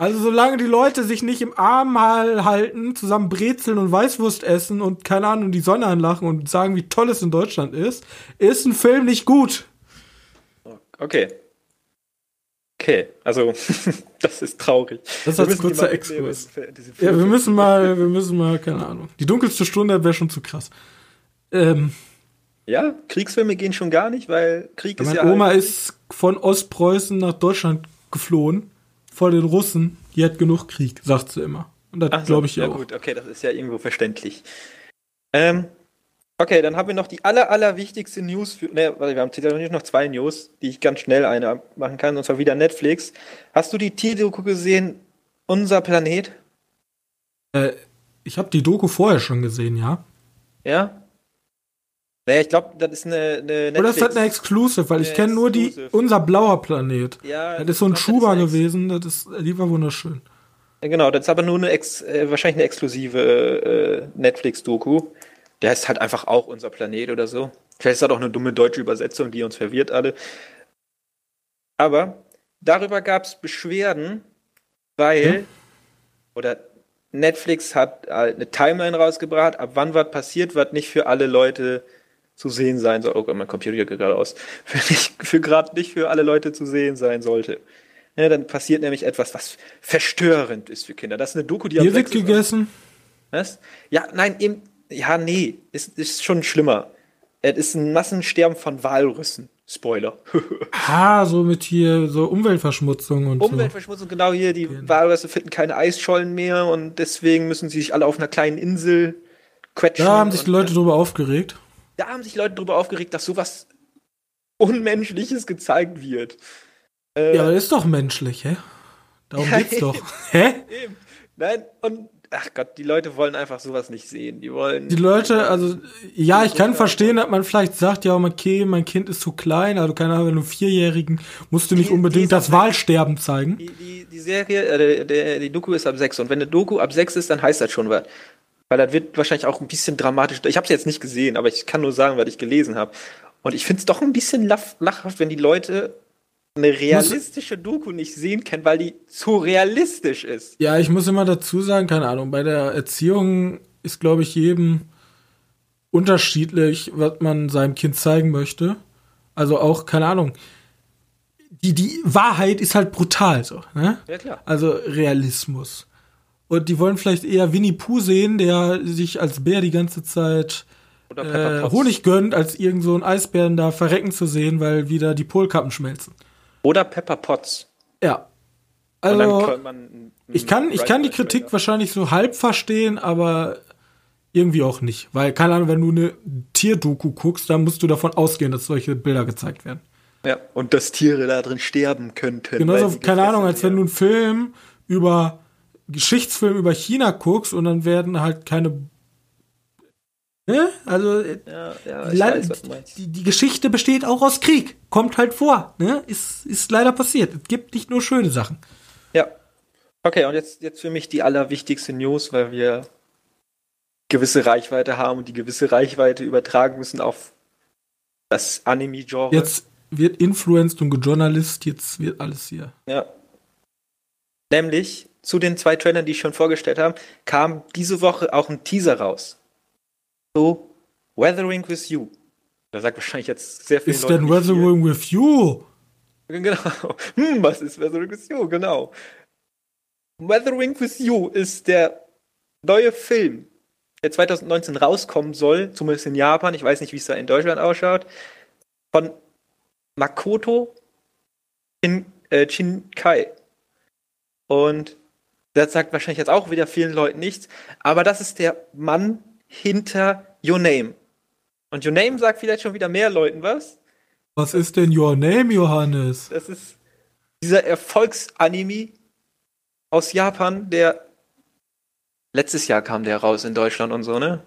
Also solange die Leute sich nicht im Arm hal- halten, zusammen brezeln und Weißwurst essen und keine Ahnung die Sonne anlachen und sagen, wie toll es in Deutschland ist, ist ein Film nicht gut. Okay. Okay, also das ist traurig. Das als kurzer Exkurs. Ja, wir müssen mal, wir müssen mal, keine Ahnung. Die dunkelste Stunde wäre schon zu krass. Ähm, Ja, Kriegsfilme gehen schon gar nicht, weil Krieg ist meine ja. Oma halt- ist von Ostpreußen nach Deutschland geflohen vor den Russen. Die hat genug Krieg, sagt sie immer. Und das glaube ich ja auch. gut, okay, das ist ja irgendwo verständlich. Ähm, okay, dann haben wir noch die aller, aller wichtigste News für. Ne, warte, wir haben theoretisch noch zwei News, die ich ganz schnell eine machen kann, und zwar wieder Netflix. Hast du die Tierdoku gesehen? Unser Planet? Äh, ich habe die Doku vorher schon gesehen, ja. Ja? Naja, ich glaube, das ist eine, eine Oder ist das eine Exclusive? Weil ich Eine kenne nur die, unser blauer Planet. ja, Das ist so ein ich Schuber ist gewesen, das ist, die war wunderschön. Genau, das ist aber nur eine ex, äh, wahrscheinlich eine exklusive äh, Netflix-Doku. Der heißt halt einfach auch unser Planet oder so. Vielleicht ist das auch eine dumme deutsche Übersetzung, die uns verwirrt alle. Aber darüber gab es Beschwerden, weil Ja. oder Netflix hat halt eine Timeline rausgebracht, ab wann was passiert, was nicht für alle Leute zu sehen sein soll. Oh Gott, mein Computer geht gerade aus. Für, nicht, für gerade nicht für alle Leute zu sehen sein sollte. Ja, dann passiert nämlich etwas, was verstörend ist für Kinder. Das ist eine Doku, die Hier wird 6. gegessen. Was? Ja, nein, eben, ja, nee, ist, ist schon schlimmer. Es ist ein Massensterben von Walrüssen. Spoiler. Ah, so mit hier, so Umweltverschmutzung und Umweltverschmutzung, genau hier, die Walrüsse finden keine Eisschollen mehr und deswegen müssen sie sich alle auf einer kleinen Insel so. quetschen. Da haben sich die Leute drüber aufgeregt. Da haben sich Leute darüber aufgeregt, dass sowas Unmenschliches gezeigt wird. Äh, Ja, aber das ist doch menschlich, hä? Darum Ja, geht's doch. Hä? Eben. Nein, und ach Gott, die Leute wollen einfach sowas nicht sehen. Die wollen. Die Leute, also, ja, ich kann verstehen, dass man vielleicht sagt, ja, okay, mein Kind ist zu klein, also keine Ahnung, wenn du Vierjährigen musst du nicht Die- unbedingt das sechs. Wahlsterben zeigen. Die, die, die Serie, äh, der, die Doku ist ab 6. Und wenn eine Doku ab 6 ist, dann heißt das schon was. Weil das wird wahrscheinlich auch ein bisschen dramatisch. Ich habe es jetzt nicht gesehen, aber ich kann nur sagen, was ich gelesen habe. Und ich finde es doch ein bisschen lach, lachhaft, wenn die Leute eine realistische Doku nicht sehen können, weil die zu realistisch ist. Ja, ich muss immer dazu sagen, keine Ahnung, bei der Erziehung ist, glaube ich, jedem unterschiedlich, was man seinem Kind zeigen möchte. Also auch, keine Ahnung, die, die Wahrheit ist halt brutal so, ne? Ja, klar. Also Realismus. Und die wollen vielleicht eher Winnie Pooh sehen, der sich als Bär die ganze Zeit äh. Honig gönnt, als irgend so ein Eisbären da verrecken zu sehen, weil wieder die Polkappen schmelzen. Oder Pepper Potts. Ja. Also, ich kann, ich kann die Kritik wahrscheinlich so halb verstehen, aber irgendwie auch nicht. Weil, keine Ahnung, wenn du eine Tierdoku guckst, dann musst du davon ausgehen, dass solche Bilder gezeigt werden. Ja, und dass Tiere da drin sterben könnten. Genauso, keine Ahnung, als wenn du einen Film über, Geschichtsfilm über China guckst und dann werden halt keine Ne? Also ja, ja, die, weiß, die, die, Geschichte besteht auch aus Krieg. Kommt halt vor. Ne? Ist, ist leider passiert. Es gibt nicht nur schöne Sachen. Ja. Okay, und jetzt, jetzt für mich die allerwichtigste News, weil wir gewisse Reichweite haben und die gewisse Reichweite übertragen müssen auf das Anime-Genre. Jetzt wird influenced und gejournalist, jetzt wird alles hier. Ja. Nämlich zu den zwei Trailern, die ich schon vorgestellt habe, kam diese Woche auch ein Teaser raus. So, Weathering with You. Da sagt wahrscheinlich jetzt sehr viel. Ist denn Weathering with You? Genau. Hm, was ist Weathering with You? Genau. Weathering with You ist der neue Film, der 2019 rauskommen soll, zumindest in Japan. Ich weiß nicht, wie es da in Deutschland ausschaut. Von Makoto in äh, Shinkai. Und das sagt wahrscheinlich jetzt auch wieder vielen Leuten nichts, aber das ist der Mann hinter Your Name. Und Your Name sagt vielleicht schon wieder mehr Leuten was. Was ist denn Your Name, Johannes? Das ist dieser Erfolgsanime aus Japan, der letztes Jahr kam der raus in Deutschland und so, ne?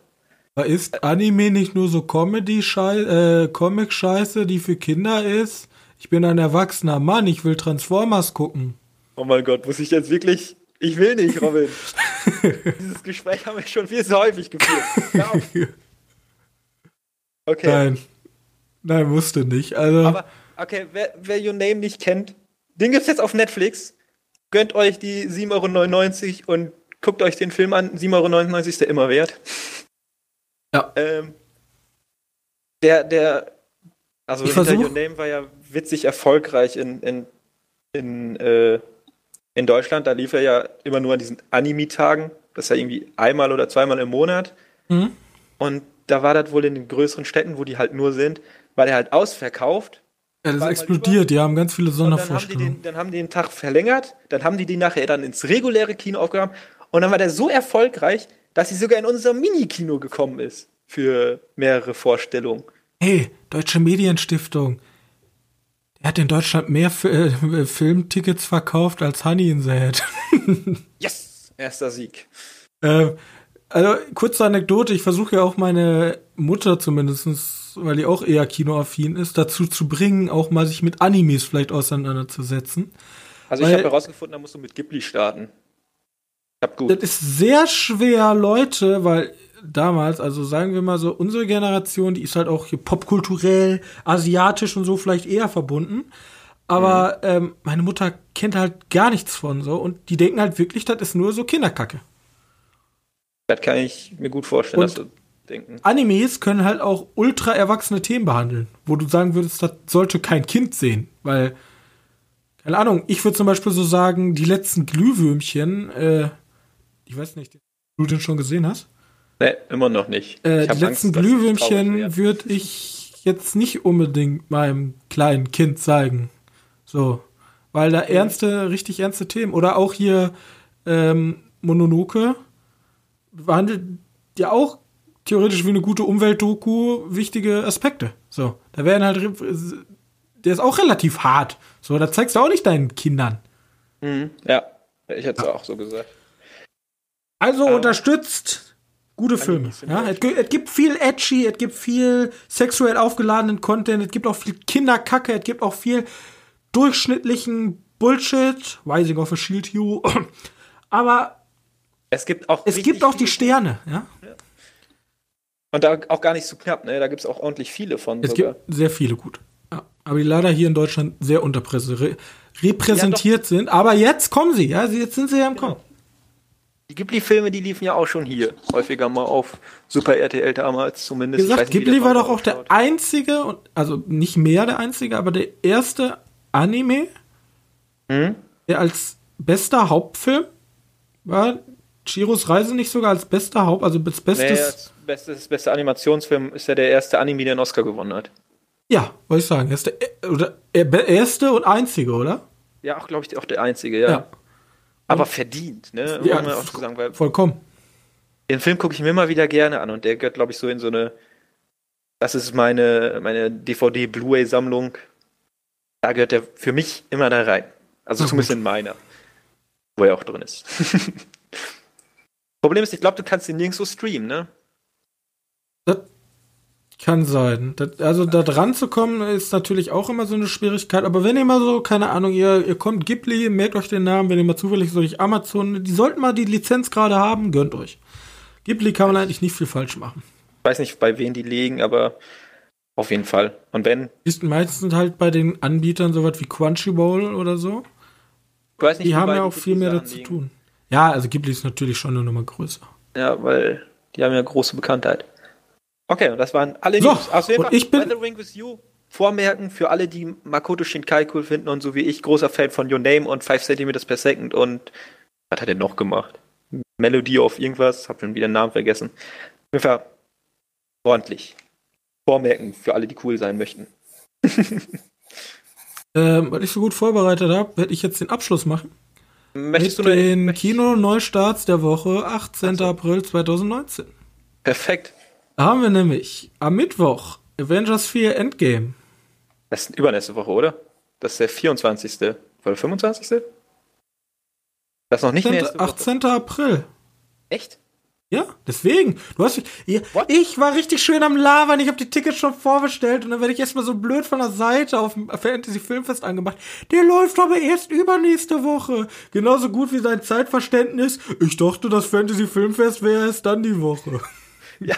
Ist Anime nicht nur so Comedy-Scheiße, äh, Comic-Scheiße, die für Kinder ist? Ich bin ein erwachsener Mann, ich will Transformers gucken. Oh mein Gott, muss ich jetzt wirklich ich will nicht, Robin. Dieses Gespräch haben wir schon viel zu häufig geführt. Okay. Nein. Nein, musste nicht. Also. Aber, okay, wer, wer Your Name nicht kennt, den gibt's jetzt auf Netflix. Gönnt euch die 7,99 Euro und guckt euch den Film an. 7,99 Euro ist der immer wert. Ja. Ähm, der, der, also ich Your Name war ja witzig erfolgreich in, in, in äh, in Deutschland, da lief er ja immer nur an diesen Anime-Tagen. Das ist ja irgendwie einmal oder zweimal im Monat. Mhm. Und da war das wohl in den größeren Städten, wo die halt nur sind, war der halt ausverkauft. Ja, das explodiert, die haben ganz viele Sondervorstellungen. Dann haben, den, dann haben die den Tag verlängert, dann haben die die nachher dann ins reguläre Kino aufgenommen und dann war der so erfolgreich, dass sie sogar in unser Mini-Kino gekommen ist für mehrere Vorstellungen. Hey, Deutsche Medienstiftung, er hat in Deutschland mehr F äh, Filmtickets verkauft als Honey in the Head. yes! Erster Sieg. Äh, also, kurze Anekdote, ich versuche ja auch meine Mutter zumindestens, weil die auch eher kinoaffin ist, dazu zu bringen, auch mal sich mit Animes vielleicht auseinanderzusetzen. Also ich habe herausgefunden, da musst du mit Ghibli starten. Ich hab gut. Das ist sehr schwer, Leute, weil damals, also sagen wir mal so, unsere Generation, die ist halt auch hier popkulturell, asiatisch und so vielleicht eher verbunden. Aber mhm. ähm, meine Mutter kennt halt gar nichts von so und die denken halt wirklich, das ist nur so Kinderkacke. Das kann ich mir gut vorstellen, und dass du denken. Animes können halt auch ultra erwachsene Themen behandeln, wo du sagen würdest, das sollte kein Kind sehen, weil keine Ahnung, ich würde zum Beispiel so sagen, die letzten Glühwürmchen, äh, ich weiß nicht, du den schon gesehen hast? Nee, immer noch nicht. Äh, die letzten Angst, Glühwürmchen würde ich jetzt nicht unbedingt meinem kleinen Kind zeigen. So. Weil da ernste, richtig ernste Themen. Oder auch hier ähm, Mononoke behandelt ja auch theoretisch wie eine gute Umweltdoku wichtige Aspekte. So. Da werden halt. Der ist auch relativ hart. So, da zeigst du auch nicht deinen Kindern. Mhm, ja, ich hätte es ja. auch so gesagt. Also um, unterstützt Gute Filme. Ja, es, gibt viel edgy, es gibt viel sexuell aufgeladenen Content, es gibt auch viel Kinderkacke, es gibt auch viel durchschnittlichen Bullshit. Rising of a Shield You. Aber es gibt auch, es gibt auch die Sterne, ja? ja. Und da auch gar nicht so knapp, ne? Da gibt es auch ordentlich viele von. Es sogar. gibt sehr viele gut. Ja. Aber die leider hier in Deutschland sehr unterrepräsentiert sind. Aber jetzt kommen sie, ja, jetzt sind sie ja im genau. Die Ghibli-Filme, die liefen ja auch schon hier. Häufiger mal auf Super RTL damals zumindest. Wie gesagt, nicht, Ghibli war doch auch der einzige, also nicht mehr der einzige, aber der erste Anime, hm? der als bester Hauptfilm war. Chiros Reise nicht sogar als bester Haupt, also als bestes. Nee, als bestes, beste Animationsfilm ist ja der erste Anime, der einen Oscar gewonnen hat. Ja, wollte ich sagen. Er ist der oder, er- erste und einzige, oder? Ja, auch, glaube ich, auch der einzige, ja. Ja. Aber verdient, ne? Ja, Muss man auch so sagen, weil Vollkommen. den Film gucke ich mir immer wieder gerne an und der gehört, glaube ich, so in so eine. Das ist meine, meine DVD-Blu-ray-Sammlung. Da gehört der für mich immer da rein. Also zumindest in meiner. Wo er auch drin ist. Problem ist, ich glaube, du kannst ihn nirgendwo streamen, ne? Das kann sein. Das, also da dran zu kommen ist natürlich auch immer so eine Schwierigkeit. Aber wenn ihr mal so, keine Ahnung, ihr, ihr kommt Ghibli, merkt euch den Namen, wenn ihr mal zufällig so durch Amazon, die sollten mal die Lizenz gerade haben, gönnt euch. Ghibli kann man eigentlich nicht viel falsch machen. Ich weiß nicht, bei wem die liegen, aber auf jeden Fall. Und wenn, Ist meistens halt bei den Anbietern sowas wie Crunchyroll oder so. ich weiß nicht, Die haben ja auch viel mehr dazu tun. Ja, also Ghibli ist natürlich schon eine Nummer größer. Ja, weil die haben ja große Bekanntheit. Okay, und das waren alle So, News. Auf jeden und ich bin- Weathering with You. Vormerken für alle, die Makoto Shinkai cool finden und so wie ich, großer Fan von Your Name und 5 cm per second und was hat er noch gemacht? Melody of irgendwas, hab schon wieder den Namen vergessen. Auf jeden Fall ordentlich. Vormerken für alle, die cool sein möchten. Ähm, weil ich so gut vorbereitet habe, werde ich jetzt den Abschluss machen. Möchtest mit du den Kino-Neustarts der Woche, 18. April 2019. Perfekt. Haben wir nämlich am Mittwoch Avengers 4 Endgame. Das ist übernächste Woche, oder? Das ist der 24. Oder 25. Das ist noch nicht 18. nächste Woche. 18. April. Echt? Ja, deswegen. Du hast, What? ich war richtig schön am Labern. Ich habe die Tickets schon vorbestellt und dann werde ich erstmal so blöd von der Seite auf dem Fantasy Filmfest angemacht. Der läuft aber erst übernächste Woche. Genauso gut wie sein Zeitverständnis. Ich dachte, das Fantasy Filmfest wäre erst dann die Woche. Ja,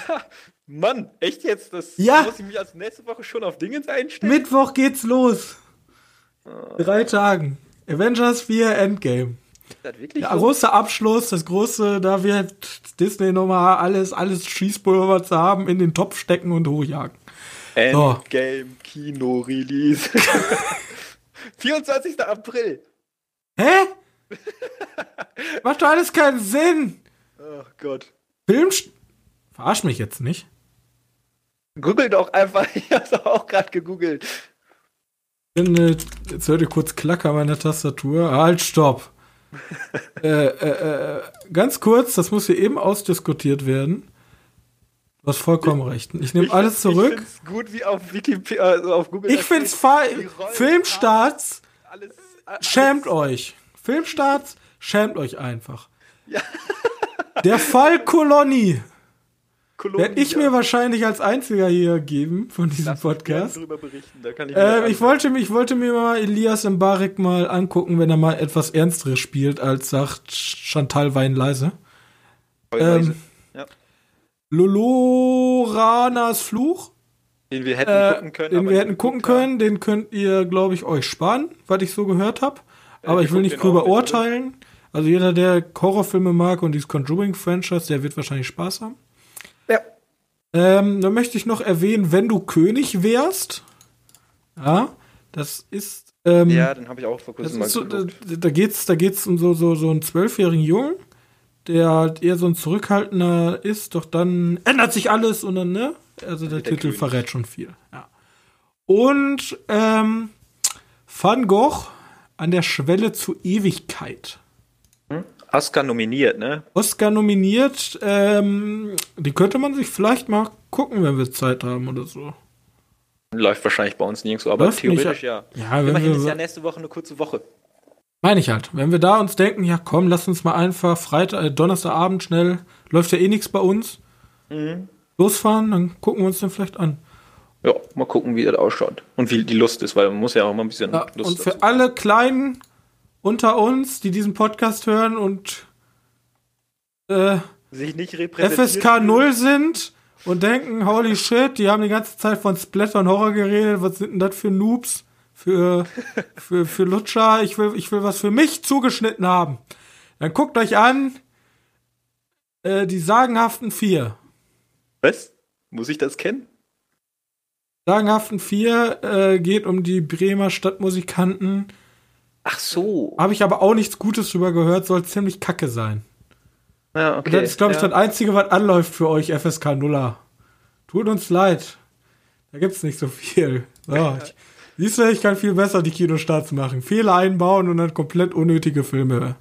Mann, echt jetzt? Das Ja. muss ich mich als nächste Woche schon auf Dingens einstellen? Mittwoch geht's los. Drei Tagen. Avengers 4 Endgame. Das wirklich Der so? große Abschluss, das große, da wird Disney nochmal alles, alles Schießpulver zu haben, in den Topf stecken und hochjagen. So. Endgame Kino Release. 24. April. Hä? Macht doch alles keinen Sinn. Oh Gott. Film. Verarsch mich jetzt nicht. Google doch einfach. Ich hab's auch gerade gegoogelt. Äh, Jetzt hört ihr kurz Klacker meiner Tastatur. Halt, stopp. äh, äh, äh, ganz kurz, das muss hier eben ausdiskutiert werden. Du hast vollkommen recht. Ich nehme alles zurück. Ich find's gut, wie auf Wikipedia, also auf Google. Ich, find's steht, fa die Rollen- Filmstarts, Alles, alles, schämt euch. Filmstarts, schämt euch einfach. Ja. Der Fall Kolonie Kolumbien. werde ich mir wahrscheinlich als einziger hier geben von diesem Lass Podcast. drüber berichten. Da kann ich, Äh, ich, wollte, mir- ich wollte mir mal Elias Mbarek mal angucken, wenn er mal etwas Ernsteres spielt, als sagt Chantal Wein leise. anschauen. ähm, ja. Loloranas Fluch, Den wir hätten äh, gucken können. den aber wir hätten gucken können, den könnt ihr, glaube ich, euch sparen, was ich so gehört habe. Aber wir ich will nicht drüber urteilen. Also jeder, der Horrorfilme mag und dieses Conjuring-Franchise, der wird wahrscheinlich Spaß haben. Ähm, dann möchte ich noch erwähnen, wenn du König wärst. Ja, das ist. Ähm, Ja, den habe ich auch vor kurzem mal so, da, da geht's, da geht's um so, so, so einen zwölfjährigen Jungen, der halt eher so ein zurückhaltender ist, doch dann ändert sich alles und dann, ne? Also der der Titel König. verrät schon viel. Ja. Und ähm, Van Gogh an der Schwelle zur Ewigkeit. Oscar nominiert, ne? Oscar nominiert, ähm, die könnte man sich vielleicht mal gucken, wenn wir Zeit haben oder so. Läuft wahrscheinlich bei uns nirgendwo, aber Läuft nicht, theoretisch ja. Ja, wenn Immerhin ist ja wir, nächste Woche eine kurze Woche. meine ich halt. Wenn wir da uns denken, ja komm, lass uns mal einfach Freitag, äh, Donnerstagabend schnell, läuft ja eh nichts bei uns, Mhm. losfahren, dann gucken wir uns den vielleicht an. Ja, mal gucken, wie das ausschaut. Und wie die Lust ist, weil man muss ja auch mal ein bisschen Ja, Lust und für alle Kleinen unter uns, die diesen Podcast hören und äh, sich nicht. FSK 0 sind und denken, holy shit, die haben die ganze Zeit von Splatter und Horror geredet, was sind denn das für Noobs, für, für, für Lutscher, ich will, ich will was für mich zugeschnitten haben. Dann guckt euch an, äh, die sagenhaften vier. Was? Muss ich das kennen? Sagenhaften vier äh, geht um die Bremer Stadtmusikanten. Ach so. Habe ich aber auch nichts Gutes drüber gehört, soll ziemlich kacke sein. Ja, okay. Das ist, glaube ich, ja. das Einzige, was anläuft für euch, FSK Nuller. Tut uns leid. Da gibt's nicht so viel. So, ich, siehst du, ich kann viel besser die Kinostarts machen. Fehler einbauen und dann komplett unnötige Filme.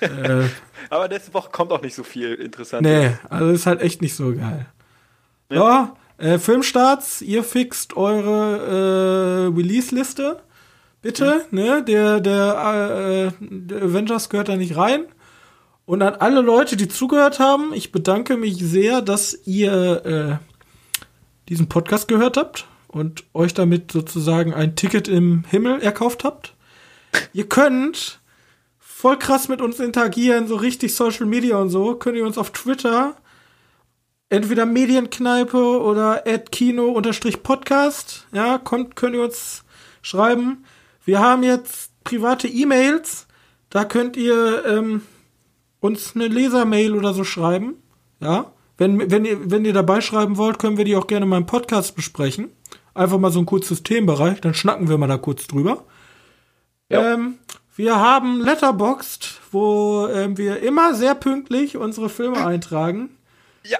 äh, Aber nächste Woche kommt auch nicht so viel interessant. Nee, also ist halt echt nicht so geil. Ja. So, äh, Filmstarts, ihr fixt eure äh, Release-Liste. Bitte, mhm. ne? Der, der, äh, der Avengers gehört da nicht rein. Und an alle Leute, die zugehört haben, ich bedanke mich sehr, dass ihr äh, diesen Podcast gehört habt und euch damit sozusagen ein Ticket im Himmel erkauft habt. Ihr könnt voll krass mit uns interagieren, so richtig Social Media und so, könnt ihr uns auf Twitter entweder Medienkneipe oder Kino-Podcast, ja, kommt, könnt ihr uns schreiben. Wir haben jetzt private E-Mails, da könnt ihr ähm, uns eine Lesermail oder so schreiben. Ja. Wenn, wenn, ihr, wenn ihr dabei schreiben wollt, können wir die auch gerne in meinem Podcast besprechen. Einfach mal so ein kurzes Themenbereich, dann schnacken wir mal da kurz drüber. Ja. Ähm, wir haben Letterboxd, wo ähm, wir immer sehr pünktlich unsere Filme eintragen. Ja.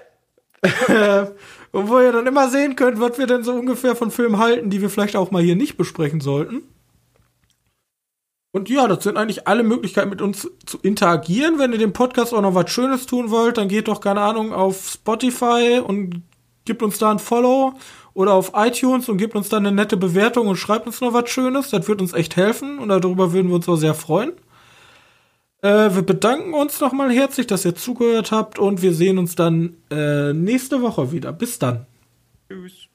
Und wo ihr dann immer sehen könnt, was wir denn so ungefähr von Filmen halten, die wir vielleicht auch mal hier nicht besprechen sollten. Und ja, das sind eigentlich alle Möglichkeiten, mit uns zu interagieren. Wenn ihr dem Podcast auch noch was Schönes tun wollt, dann geht doch, keine Ahnung, auf Spotify und gebt uns da ein Follow oder auf iTunes und gebt uns da eine nette Bewertung und schreibt uns noch was Schönes. Das wird uns echt helfen und darüber würden wir uns auch sehr freuen. Äh, wir bedanken uns nochmal herzlich, dass ihr zugehört habt und wir sehen uns dann äh, nächste Woche wieder. Bis dann. Tschüss.